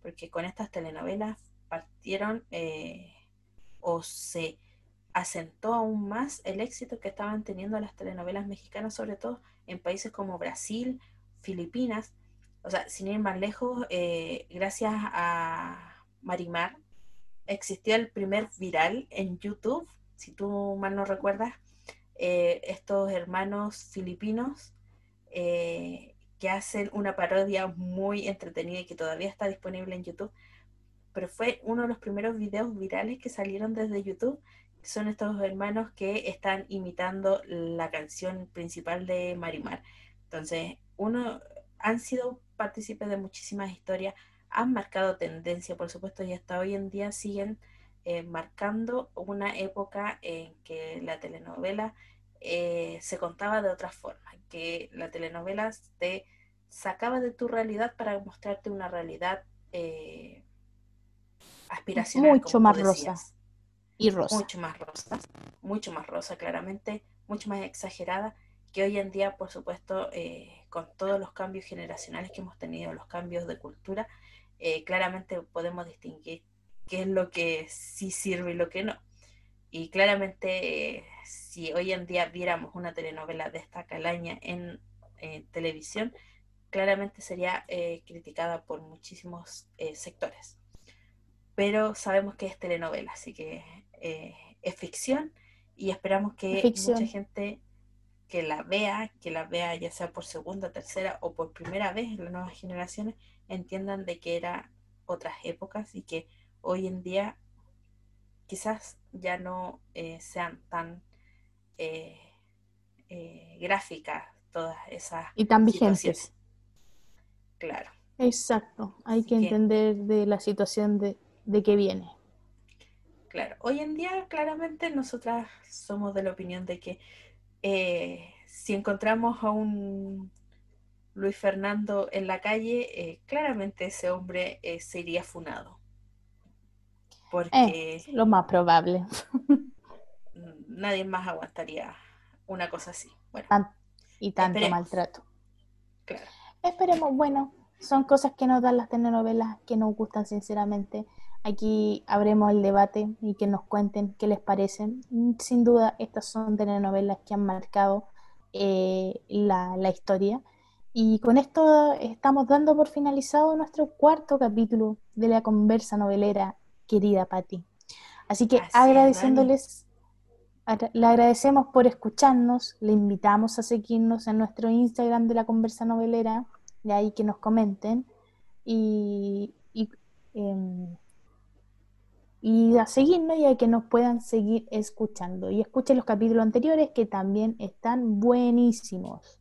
A: porque con estas telenovelas partieron eh, o se asentó aún más el éxito que estaban teniendo las telenovelas mexicanas, sobre todo en países como Brasil, Filipinas, o sea, sin ir más lejos, eh, gracias a Marimar, existió el primer viral en YouTube, si tú mal no recuerdas, eh, estos hermanos filipinos eh, que hacen una parodia muy entretenida y que todavía está disponible en YouTube, pero fue uno de los primeros videos virales que salieron desde YouTube, son estos hermanos que están imitando la canción principal de Marimar. Entonces, uno han sido partícipes de muchísimas historias, han marcado tendencia, por supuesto, y hasta hoy en día siguen eh, marcando una época en que la telenovela eh, se contaba de otra forma, que la telenovela te sacaba de tu realidad para mostrarte una realidad eh, aspiracional.
B: Mucho más rosa. Y rosa.
A: Mucho más rosa, mucho más rosa, claramente, mucho más exagerada, que hoy en día, por supuesto, eh, con todos los cambios generacionales que hemos tenido, los cambios de cultura, eh, claramente podemos distinguir qué es lo que sí sirve y lo que no. Y claramente, eh, si hoy en día viéramos una telenovela de esta calaña en televisión, claramente sería criticada por muchísimos sectores. Pero sabemos que es telenovela, así que es ficción y esperamos que mucha gente que la vea, que la vea ya sea por segunda, tercera o por primera vez en las nuevas generaciones, entiendan de que era otras épocas y que hoy en día quizás ya no eh, sean tan eh, eh, gráficas todas esas
B: y tan vigentes.
A: Claro.
B: Exacto, hay que, entender de la situación de, de que viene.
A: Claro, hoy en día claramente nosotras somos de la opinión de que eh, si encontramos a un Luis Fernando en la calle, eh, claramente ese hombre eh, sería funado.
B: Porque lo más probable.
A: nadie más aguantaría una cosa así. Bueno,
B: y tanto maltrato. Esperemos, bueno, son cosas que nos dan las telenovelas que nos gustan sinceramente. Aquí abremos el debate y que nos cuenten qué les parecen. Sin duda, estas son telenovelas que han marcado eh, la, historia. Y con esto estamos dando por finalizado nuestro cuarto capítulo de la conversa novelera, querida Patti. Así que agradeciéndoles, le agradecemos por escucharnos, le invitamos a seguirnos en nuestro Instagram de la conversa novelera, de ahí que nos comenten. Y, em, y a seguirnos y a que nos puedan seguir escuchando. Y escuchen los capítulos anteriores que también están buenísimos.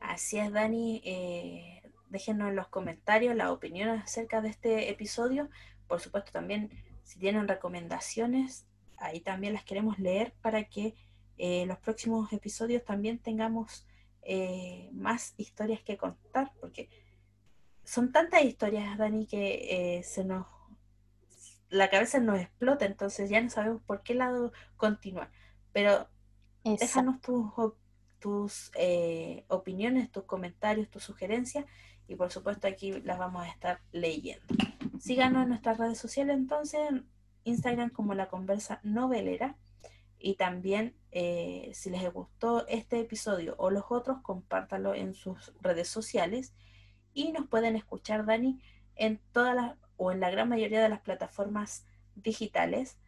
A: Así es, Dani. Eh, déjenos en los comentarios las opiniones acerca de este episodio. Por supuesto, también si tienen recomendaciones, ahí también las queremos leer para que en eh, los próximos episodios también tengamos eh, más historias que contar, porque son tantas historias, Dani, que se nos la cabeza nos explota, entonces ya no sabemos por qué lado continuar. Pero déjanos tus, tus eh, opiniones, tus comentarios, tus sugerencias y por supuesto aquí las vamos a estar leyendo. Síganos en nuestras redes sociales entonces, en Instagram como la conversa novelera y también eh, si les gustó este episodio o los otros, compártalo en sus redes sociales y nos pueden escuchar, Dani, en todas las o en la gran mayoría de las plataformas digitales.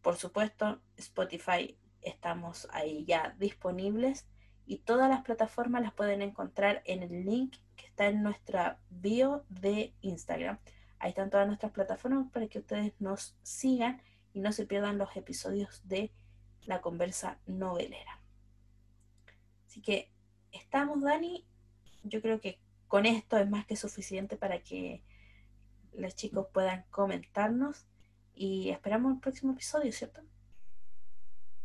A: Por supuesto, Spotify estamos ahí ya disponibles y todas las plataformas las pueden encontrar en el link que está en nuestra bio de Instagram. Ahí están todas nuestras plataformas para que ustedes nos sigan y no se pierdan los episodios de la conversa novelera. Así que estamos, Dani. Yo creo que con esto es más que suficiente para que los chicos puedan comentarnos y esperamos el próximo episodio, ¿cierto?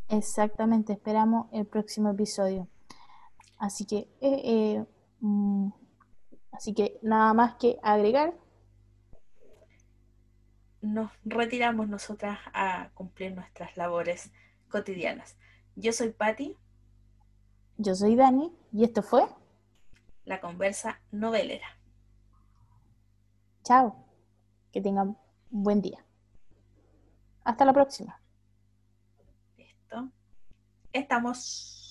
B: Exactamente, esperamos el próximo episodio. Así que, eh, eh, mm, así que nada más que agregar.
A: Nos retiramos nosotras a cumplir nuestras labores cotidianas. Yo soy Patti.
B: Yo soy Dani y esto fue
A: La conversa novelera.
B: Chao. Que tengan un buen día. Hasta la próxima.
A: Listo. Estamos.